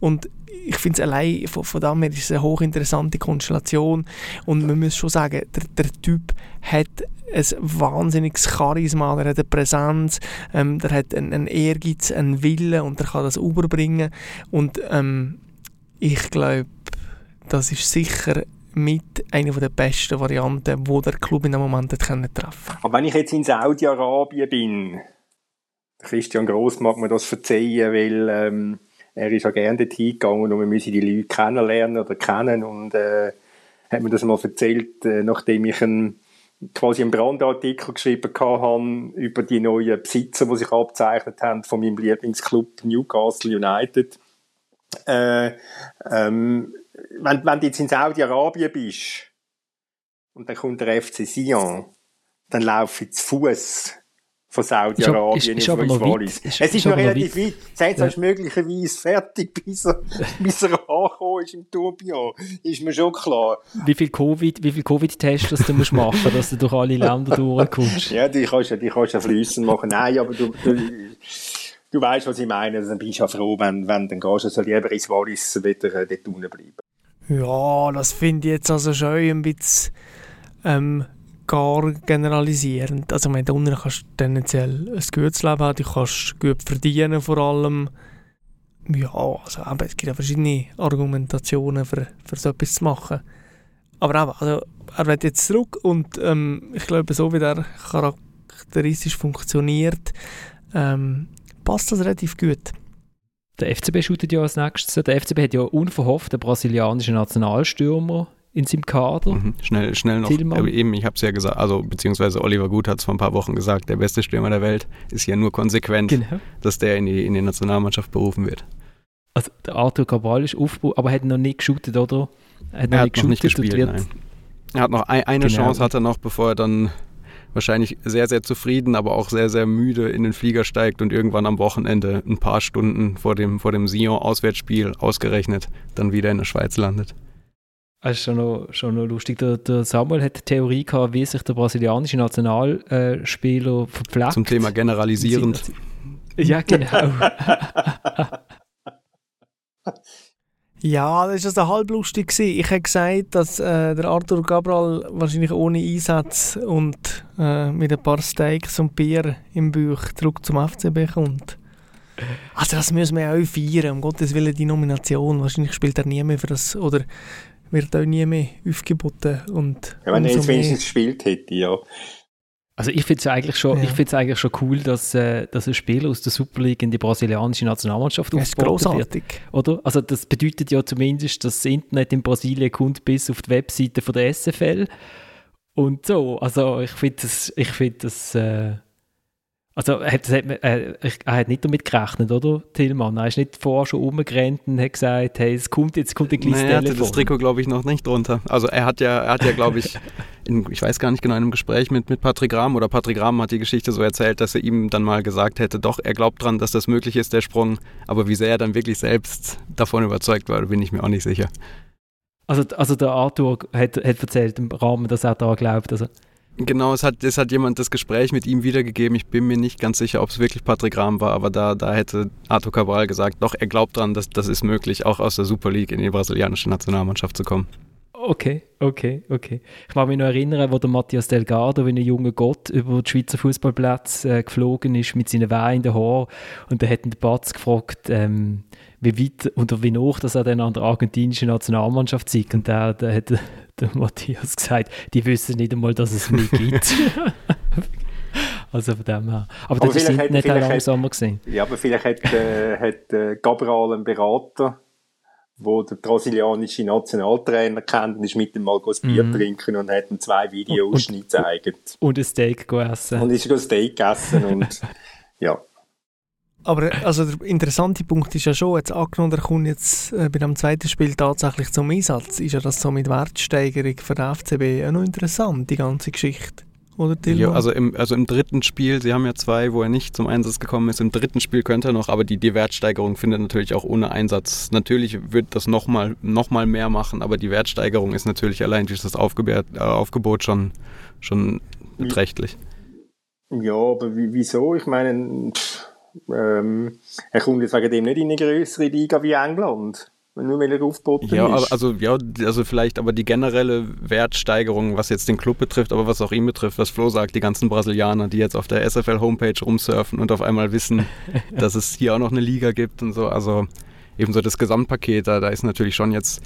Und ich finde es allein von, von dem her ist es eine hochinteressante Konstellation. Und man muss schon sagen, der, der Typ hat ein wahnsinniges Charisma, er hat eine Präsenz, ähm, der hat einen, einen Ehrgeiz, einen Willen und er kann das überbringen. Und ähm, ich glaube, das ist sicher mit einer der besten Varianten, wo der Club in dem Moment treffen. Aber wenn ich jetzt in Saudi-Arabien bin, Christian Gross mag mir das verzeihen, weil ähm, er ist ja gerne dorthin gegangen und wir müssen die Leute kennenlernen oder kennen und äh, hat mir das mal erzählt, äh, nachdem ich einen, quasi einen Brandartikel geschrieben habe über die neuen Besitzer, die sich abzeichnet haben von meinem Lieblingsclub Newcastle United. Äh, ähm, wenn, wenn du jetzt in Saudi-Arabien bist und dann kommt der FC Sion, dann laufe ich zu Fuß von Saudi-Arabien ins Wallis. Es ist, ist noch relativ weit. Ja. ist möglicherweise fertig, bis er, bis er angekommen ist im Tourbillon. Ist mir schon klar. Wie viel Covid, wie viel Covid-Tests du musst machen, dass du durch alle Länder durchkommst? ja, die kannst du, die kannst du fließen machen. Nein, aber du, du, du weißt, was ich meine. Dann bist du ja froh, wenn, wenn dann gehst du also lieber ins Wallis wieder äh, dort unten bleiben. Ja, das finde ich jetzt also schon ein bisschen, ähm, gar generalisierend. Also, ich meine, da unten kannst du tendenziell ein gutes Leben haben, du kannst gut verdienen vor allem. Ja, also es gibt ja verschiedene Argumentationen für, für so etwas zu machen. Aber eben, also, er wird jetzt zurück und ähm, ich glaube, so wie er charakteristisch funktioniert, ähm, passt das relativ gut. Der FCB shootet ja als nächstes. Der FCB hat ja unverhofft einen brasilianischen Nationalstürmer in seinem Kader. Mhm. Schnell, schnell noch. Tillmann. Eben, ich habe es ja gesagt, also beziehungsweise Oliver Gut hat es vor ein paar Wochen gesagt, der beste Stürmer der Welt ist ja nur konsequent, genau. dass der in die, in die Nationalmannschaft berufen wird. Also der Arthur Cabral ist aufgebaut, aber er hat noch nicht geshootet, oder? Er hat noch, er nicht, hat noch nicht gespielt, nein. Er hat noch ein, eine genau. Chance, hat er noch, bevor er dann wahrscheinlich sehr, sehr zufrieden, aber auch sehr, sehr müde in den Flieger steigt und irgendwann am Wochenende ein paar Stunden vor dem, vor dem Sion-Auswärtsspiel ausgerechnet dann wieder in der Schweiz landet. Das ist schon noch, schon noch lustig. Der, der Samuel hat die Theorie gehabt, wie sich der brasilianische Nationalspieler verpflegt. Zum Thema generalisierend. Ja, genau. Ja, das war also halb lustig. Ich habe gesagt, dass äh, der Arthur Cabral wahrscheinlich ohne Einsatz und äh, mit ein paar Steaks und Bier im Bauch zurück zum FCB kommt. Also das müssen wir auch feiern, um Gottes Willen die Nomination. Wahrscheinlich spielt er nie mehr für das, oder wird auch nie mehr aufgeboten. Und ja, wenn er jetzt wenigstens gespielt hätte, ja. Also ich finde es eigentlich schon, ja. eigentlich schon cool, dass, äh, dass ein Spieler aus der Super League in die brasilianische Nationalmannschaft das aufgeboten wird. Oder? Also das bedeutet ja zumindest, dass das Internet in Brasilien kommt bis auf die Webseite von der SFL und so. Also ich finde das, ich finde das äh, also hat, hat, äh, er hat nicht damit gerechnet, oder, Tillmann? Er ist nicht vorher schon umgerannt und hat gesagt, hey, es kommt jetzt kommt ein kleines nee, Er hatte das Trikot, glaube ich, noch nicht drunter. Also er hat ja, er hat ja, glaube ich, in, ich weiß gar nicht genau, in einem Gespräch mit, mit Patrick Rahm oder Patrick Rahm hat die Geschichte so erzählt, dass er ihm dann mal gesagt hätte, doch, er glaubt dran, dass das möglich ist, der Sprung. Aber wie sehr er dann wirklich selbst davon überzeugt war, bin ich mir auch nicht sicher. Also, also der Arthur hat, hat erzählt im Rahmen, dass er daran glaubt. Also Genau, es hat, es hat jemand das Gespräch mit ihm wiedergegeben. Ich bin mir nicht ganz sicher, ob es wirklich Patrick Rahm war, aber da, da hätte Arthur Cabral gesagt, doch, er glaubt daran, dass das ist möglich, auch aus der Super League in die brasilianische Nationalmannschaft zu kommen. Okay, okay, okay. Ich mag mich noch erinnern, wo der Matthias Delgado wie ein junger Gott über die Schweizer Fußballplätze äh, geflogen ist mit seinen wehenden Haaren und da hat ihn der Batz gefragt, ähm, wie weit oder wie hoch dass er dann an der argentinischen Nationalmannschaft sieht. Und da, da hat der Matthias gesagt, die wissen nicht einmal, dass es mich gibt. also von dem her. Aber, aber das ist nicht langsamer gesehen. Ja, aber vielleicht hat, äh, hat äh, Gabriel einen Berater, wo der brasilianische Nationaltrainer kennt und ist mit ihm mal ein Bier mm. trinken und hat ihm zwei Videoausschnitte gezeigt. Und ein Steak gegessen. Und ist ein Steak gegessen und ja. Aber also der interessante Punkt ist ja schon, jetzt angenommen, er kommt jetzt äh, bei dem zweiten Spiel tatsächlich zum Einsatz, ist ja das so mit Wertsteigerung für den FCB auch noch interessant, die ganze Geschichte. Oder ja, also im, also im dritten Spiel, sie haben ja zwei, wo er nicht zum Einsatz gekommen ist, im dritten Spiel könnte er noch, aber die, die Wertsteigerung findet natürlich auch ohne Einsatz. Natürlich wird das nochmal noch mal mehr machen, aber die Wertsteigerung ist natürlich allein durch das Aufgebot, äh, Aufgebot schon, schon beträchtlich. Ja, aber wieso? Ich meine, pff ähm, er kommt jetzt wegen dem nicht in eine größere Liga wie England. Nur weil er aufgeboten ja, ist. Also, ja, also vielleicht aber die generelle Wertsteigerung, was jetzt den Club betrifft, aber was auch ihn betrifft, was Flo sagt, die ganzen Brasilianer, die jetzt auf der SFL-Homepage rumsurfen und auf einmal wissen, dass es hier auch noch eine Liga gibt und so. Also ebenso das Gesamtpaket, da, da ist natürlich schon jetzt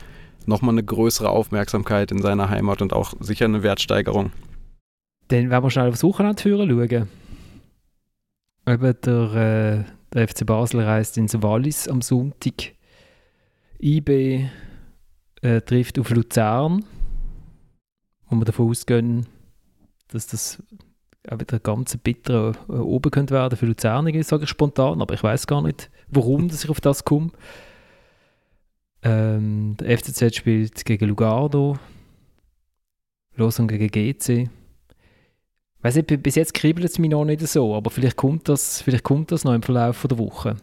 nochmal eine größere Aufmerksamkeit in seiner Heimat und auch sicher eine Wertsteigerung. Dann werden wir schnell aufs Wochenende führen schauen. Eben der, äh, der FC Basel reist ins Wallis am Sonntag. IB äh, trifft auf Luzern, wo wir davon ausgehen, dass das auch wieder ganz bitter äh, oben könnte werden für Luzern, sage ich spontan, aber ich weiß gar nicht, warum dass ich auf das komme. Ähm, der FCZ spielt gegen Lugano, Lausanne gegen GC. Weiß nicht, bis jetzt kribbelt es mich noch nicht so, aber vielleicht kommt das, vielleicht kommt das noch im Verlauf der Woche.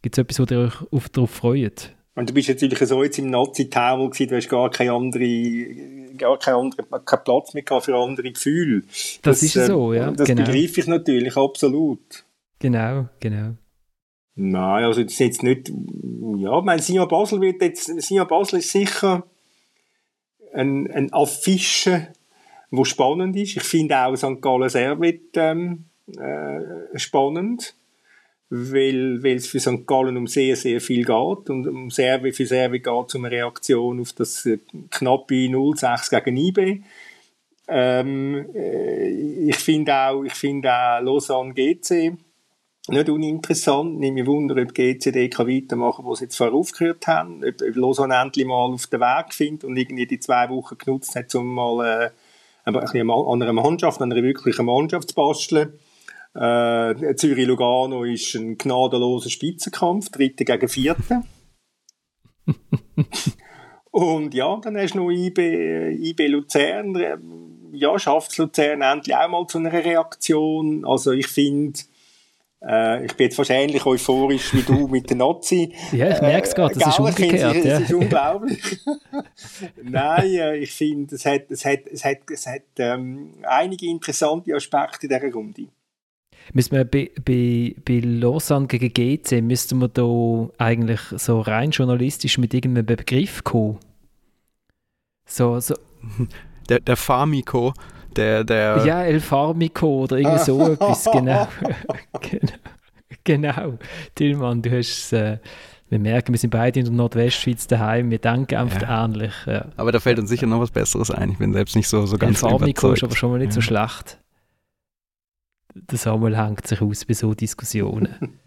Gibt es etwas, wo ihr euch auf, darauf freut? Und du bist natürlich so jetzt im Nazi-Tower gewesen, du hast gar keine andere, gar keinen anderen, keinen Platz mehr für andere Gefühle. Das, das ist äh, so, ja. Das genau. begreife ich natürlich, absolut. Genau, genau. Nein, also das ist jetzt nicht, ja, ich meine, Sion Basel wird jetzt, Sion Basel ist sicher ein, ein Affische wo spannend ist. Ich finde auch St. Gallen Servet ähm, äh, spannend, weil, weil es für St. Gallen um sehr, sehr viel geht und um Servet, für Servet geht es um eine Reaktion auf das äh, knappe 0-6 gegen IB. Ähm, äh, ich finde auch, ich finde auch Lausanne GC nicht uninteressant. Nicht mich wundern, ob GCD kann weitermachen wo sie jetzt vorher aufgehört haben. Ob, ob Lausanne endlich mal auf den Weg findet und irgendwie die zwei Wochen genutzt hat, um mal äh, ein bisschen an einer Mannschaft, an einer wirklichen Mannschaft zu basteln. Äh, Zürich-Lugano ist ein gnadenloser Spitzenkampf, dritte gegen vierte. und ja, dann hast du noch IB, IB Luzern. Ja, schafft Luzern endlich auch mal zu einer Reaktion. Also ich finde, äh, ich bin jetzt wahrscheinlich euphorisch wie du mit den Nazi. Ja, ich merke es gerade, das ist umgekehrt. Es, ja. ist unglaublich. Nein, äh, ich finde, es hat, es hat, es hat, es hat ähm, einige interessante Aspekte in dieser Runde. Müssen wir bei, bei, bei Lausanne gegen GC, müssten wir da eigentlich so rein journalistisch mit irgendeinem Begriff kommen? So, so. Der, der Farmiko, der, der... Ja, El Farmico oder irgendwie so etwas, genau. genau. Genau. Tillmann, du hast äh, wir merken, wir sind beide in der Nordwestschweiz daheim, wir denken einfach ja. ähnlich. Ja. Aber da fällt uns sicher noch was Besseres ein. Ich bin selbst nicht so, so ganz El Farmico ist aber schon mal nicht ja. so schlecht. Der Samuel hängt sich aus bei so Diskussionen.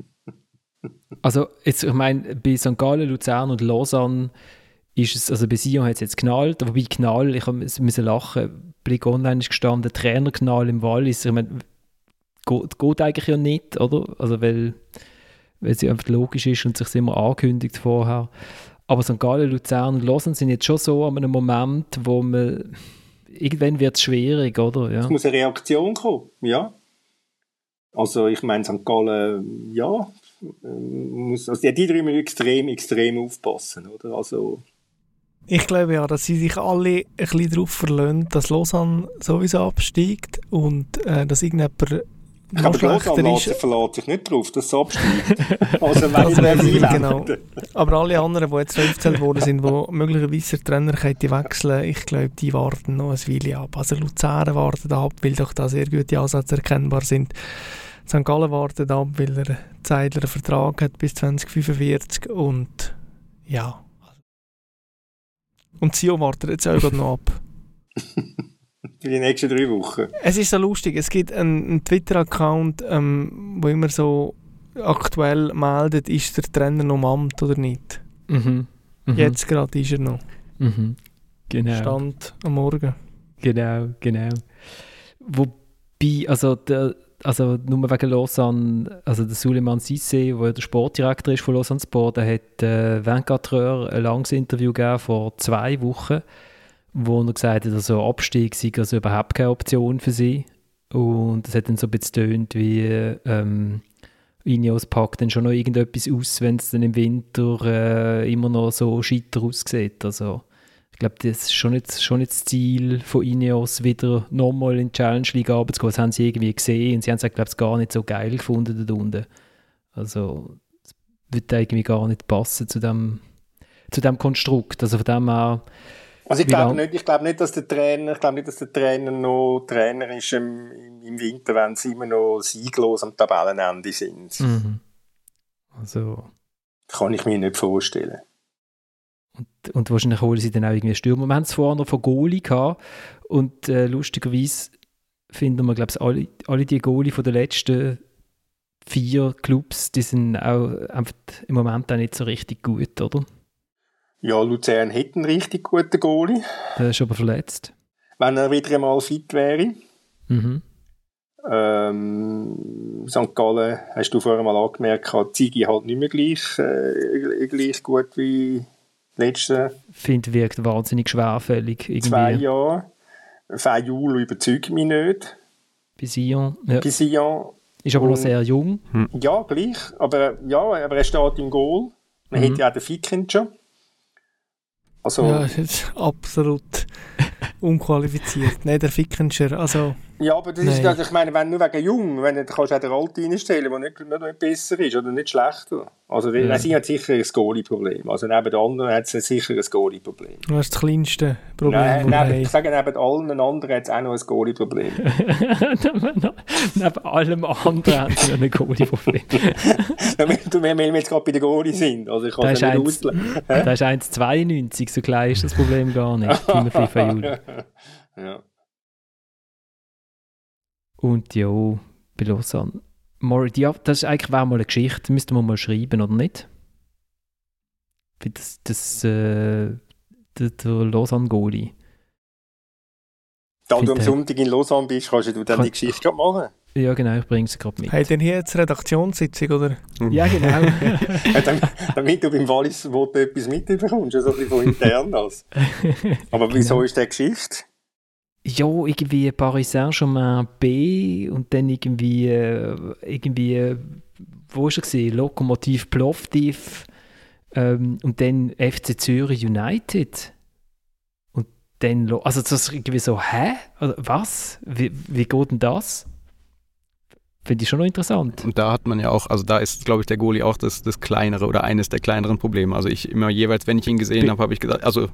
also, jetzt, ich meine, bei St. Gallen, Luzern und Lausanne ist es, also bei Sion hat es jetzt knallt, aber bei Knall, ich musste lachen, Blick Online ist gestanden, Trainerknall im Wallis, ich meine, geht, geht eigentlich ja nicht, oder? Also, weil, weil es einfach logisch ist und sich immer angekündigt vorher. Aber St. Gallen, Luzern und Lausanne sind jetzt schon so an einem Moment, wo man, irgendwann wird es schwierig, oder? Ja. Es muss eine Reaktion kommen, ja. Also ich meine, St. Gallen, ja, muss, also die drei müssen extrem, extrem aufpassen, oder? Also ich glaube ja, dass sie sich alle ein bisschen darauf verlassen, dass Lausanne sowieso absteigt und äh, dass irgendjemand noch aber Lausanne ist. verlässt sich nicht darauf, dass es absteigt. also wenn also, ich genau. Aber alle anderen, die jetzt aufgezählt worden sind, die möglicherweise Trainer wechseln ich glaube, die warten noch ein Weile ab. Also Luzern wartet ab, weil doch da sehr gute Ansätze erkennbar sind. St. Gallen wartet ab, weil er Zeitler einen Vertrag hat bis 2045 und ja. Und Sio wartet jetzt auch noch ab. Für die nächsten drei Wochen. Es ist so lustig, es gibt einen, einen Twitter-Account, ähm, wo immer so aktuell meldet, ist der Trainer noch im Amt oder nicht. Mhm. Mhm. Jetzt gerade ist er noch. Mhm. Genau. Stand am Morgen. Genau, genau. Wobei, also der, also nur wegen Lausanne, also der Suleiman Sisse, der der Sportdirektor ist von Lausanne Sport, der hat äh, 24 Heures ein langes Interview gegeben vor zwei Wochen, wo er gesagt hat, also Abstieg sei also überhaupt keine Option für sie. Und es hat dann so ein bisschen tönt wie ähm, Ineos packt dann schon noch irgendetwas aus, wenn es dann im Winter äh, immer noch so scheiter aussieht. Also ich glaube, das ist schon nicht, schon nicht das Ziel von Ineos, wieder nochmal in die Challenge League runterzugehen. Das haben sie irgendwie gesehen und sie haben es, glaube ich, gar nicht so geil gefunden dort unten. Also, es wird irgendwie gar nicht passen zu dem, zu dem Konstrukt. Also von dem her... Also ich glaube nicht, ich glaube nicht, dass der Trainer, ich glaube nicht, dass der Trainer noch Trainer ist im, im Winter, wenn sie immer noch sieglos am Tabellenende sind. Mhm. Also... Kann ich mir nicht vorstellen. Und, und wahrscheinlich holen sie dann auch irgendwie Stürmer. Wir haben es vorher noch von Goalie gehabt und äh, lustigerweise finden wir, glaube ich, alle, alle die Goalie von den letzten vier Clubs, die sind auch einfach im Moment auch nicht so richtig gut, oder? Ja, Luzern hätte einen richtig guten Goalie. Der ist aber verletzt. Wenn er wieder einmal fit wäre. Mhm. Ähm, St. Gallen, hast du vorher mal angemerkt, hat Zigi halt nicht mehr gleich, äh, gleich gut wie letzten finde, wirkt wahnsinnig schwerfällig. Irgendwie. Zwei Jahre. Fayul überzeugt mich nicht. Bei Sion. Ja. Bei Sion. Ist aber Und, noch sehr jung. Hm. Ja, gleich. Aber, ja, aber er steht im Goal. Man mhm. hätte ja auch den Ficken schon. Also, ja, das ist absolut unqualifiziert. Nein, der Fickenscher, also... Ja, aber das Nein. ist, also ich meine, wenn nur wegen jung, wenn du kannst auch den Alt reinstellen, der nicht, nicht besser ist oder nicht schlechter. Also ja. sie hat sicher ein Goalie-Problem. Also neben den anderen hat sie sicher ein Goalie-Problem. Du hast das kleinste Problem. Nein, neben, ich sage neben allen anderen hat es auch noch ein Goalie-Problem. neben allem anderen hat sie noch ein Goalie-Problem. wenn wir jetzt gerade bei den Goalie sind. Also ich kann es nicht auslegen. Das ist 1,92, so klein ist das Problem gar nicht. Timothy Fayul. ja. Und ja, bei Lausanne ja, das ist eigentlich wäre mal eine Geschichte, müsste man mal schreiben, oder nicht? Für das, das äh, der, der Lausanne-Goalie. Da du am Sonntag in Lausanne bist, kannst du dann die Geschichte gerade machen. Ja, genau, ich bringe sie gerade mit. Hey, denn hier jetzt Redaktionssitzung, oder? Ja, genau. ja, damit, damit du beim Wallis Vote etwas mitbekommst, so ein bisschen von intern aus. Aber wieso genau. ist der Geschichte? Ja, irgendwie Paris Saint-Germain B und dann irgendwie, äh, irgendwie wo war er? Lokomotiv Plovdiv ähm, und dann FC Zürich United. Und dann, also das ist irgendwie so, hä? Was? Wie, wie geht denn das? Finde ich schon noch interessant. Und da hat man ja auch, also da ist, glaube ich, der Goalie auch das, das kleinere oder eines der kleineren Probleme. Also ich immer jeweils, wenn ich ihn gesehen habe, habe ich gesagt, also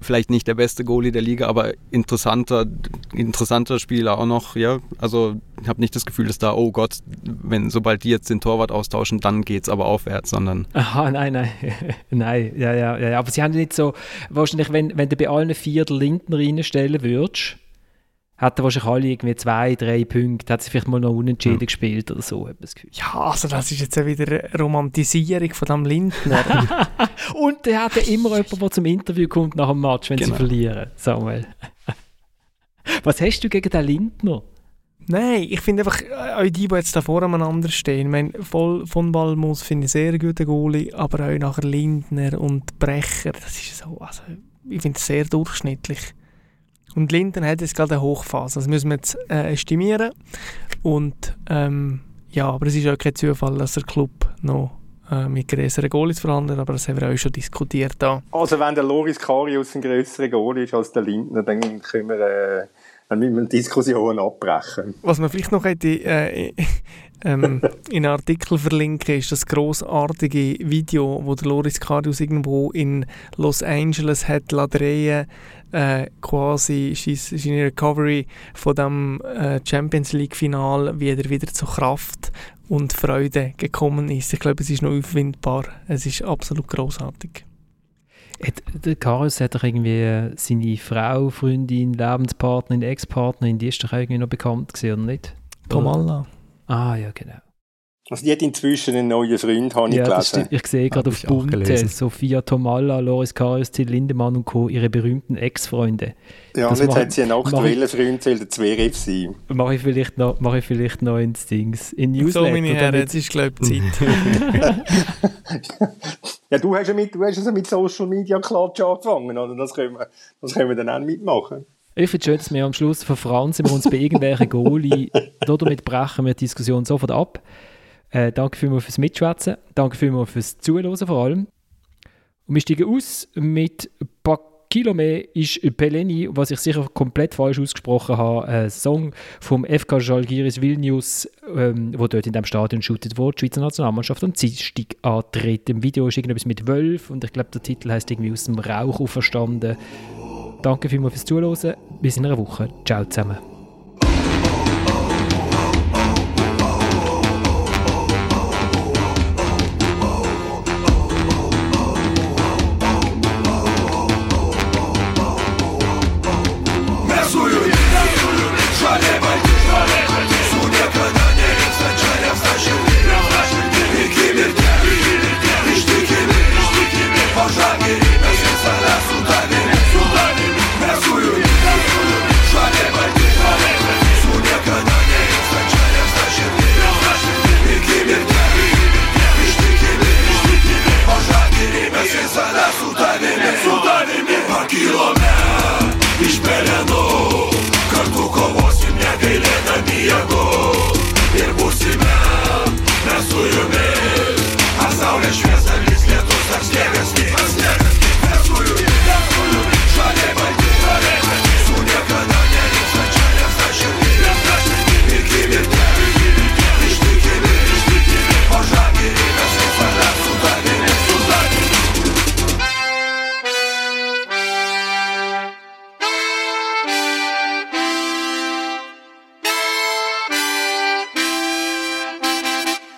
vielleicht nicht der beste Goalie der Liga, aber interessanter, interessanter Spieler auch noch, ja. Also ich habe nicht das Gefühl, dass da, oh Gott, wenn sobald die jetzt den Torwart austauschen, dann geht es aber aufwärts, sondern. Aha, nein, nein. nein, ja, ja, ja. Aber sie haben nicht so, wahrscheinlich, wenn, wenn du bei allen vier den Lindner reinstellen würdest, hat er wahrscheinlich alle irgendwie zwei, drei Punkte, hat sie vielleicht mal noch unentschieden mhm. gespielt oder so, das Gefühl. Ja, also das ist jetzt wieder eine Romantisierung von dem Lindner. Und er hat ja immer jemanden, der zum Interview kommt nach dem Match, wenn genau. sie verlieren, Samuel. Was hast du gegen den Lindner? Nein, ich finde einfach, äh, auch die, die jetzt da vor einander stehen, ich meine, voll von Balmus finde ich sehr gute Goalie, aber auch nachher Lindner und Brecher, das ist so, also ich finde es sehr durchschnittlich. Und Linden hat jetzt gerade eine Hochphase. Das müssen wir jetzt äh, estimieren. Und ähm, ja, aber es ist auch kein Zufall, dass der Club noch äh, mit größeren Goalies verhandelt, aber das haben wir auch schon diskutiert. Da. Also wenn der Loris Karius ein grösserer Goalie ist als der Lindner, dann können wir... Äh dann müssen wir die Diskussion abbrechen. Was man vielleicht noch hätte, äh, ähm, in einen Artikel verlinken, ist das großartige Video, wo der Loris Karius irgendwo in Los Angeles hat drehen äh, quasi seine Recovery von dem äh, Champions League Final, wie er wieder zur Kraft und Freude gekommen ist. Ich glaube, es ist noch aufwindbar. Es ist absolut großartig. Der Karius hat doch irgendwie seine Frau, Freundin, Lebenspartnerin, Ex-Partnerin, die ist doch irgendwie noch bekannt gewesen, oder nicht? Tomalla. Ah, ja, genau. Also die hat inzwischen einen neuen Freund, habe ich ja, gelesen. Ich sehe gerade auf Bunte, Sophia Tomalla, Loris Karius, Till Lindemann und Co., ihre berühmten Ex-Freunde. Ja, das und jetzt hat sie einen aktuellen Freund, soll der Zverev sein. Mache ich vielleicht noch, mache ich vielleicht noch ins Dings, in Newsletter. So, meine Herren, jetzt ist, glaube ich, Zeit. ja, du hast ja mit, du hast also mit Social Media Klatsch angefangen, oder? Das können wir, das können wir dann auch mitmachen. Ich finde es schön, dass wir am Schluss verfranzen wir uns bei irgendwelchen Goalie. Damit brechen wir die Diskussion sofort ab. Äh, danke vielmals fürs Mitschwätzen. Danke vielmals fürs Zuhören vor allem. Und wir steigen aus mit Kilome ist Peleni, was ich sicher komplett falsch ausgesprochen habe, ein Song vom FK Jalgiris Vilnius, ähm, wo dort in dem Stadion shootet wurde, die Schweizer Nationalmannschaft am Dienstag antritt. Im Video ist irgendetwas mit Wölf und ich glaube, der Titel heißt irgendwie aus dem Rauch auferstanden. Danke vielmals fürs Zuhören. Bis in einer Woche. Ciao zusammen.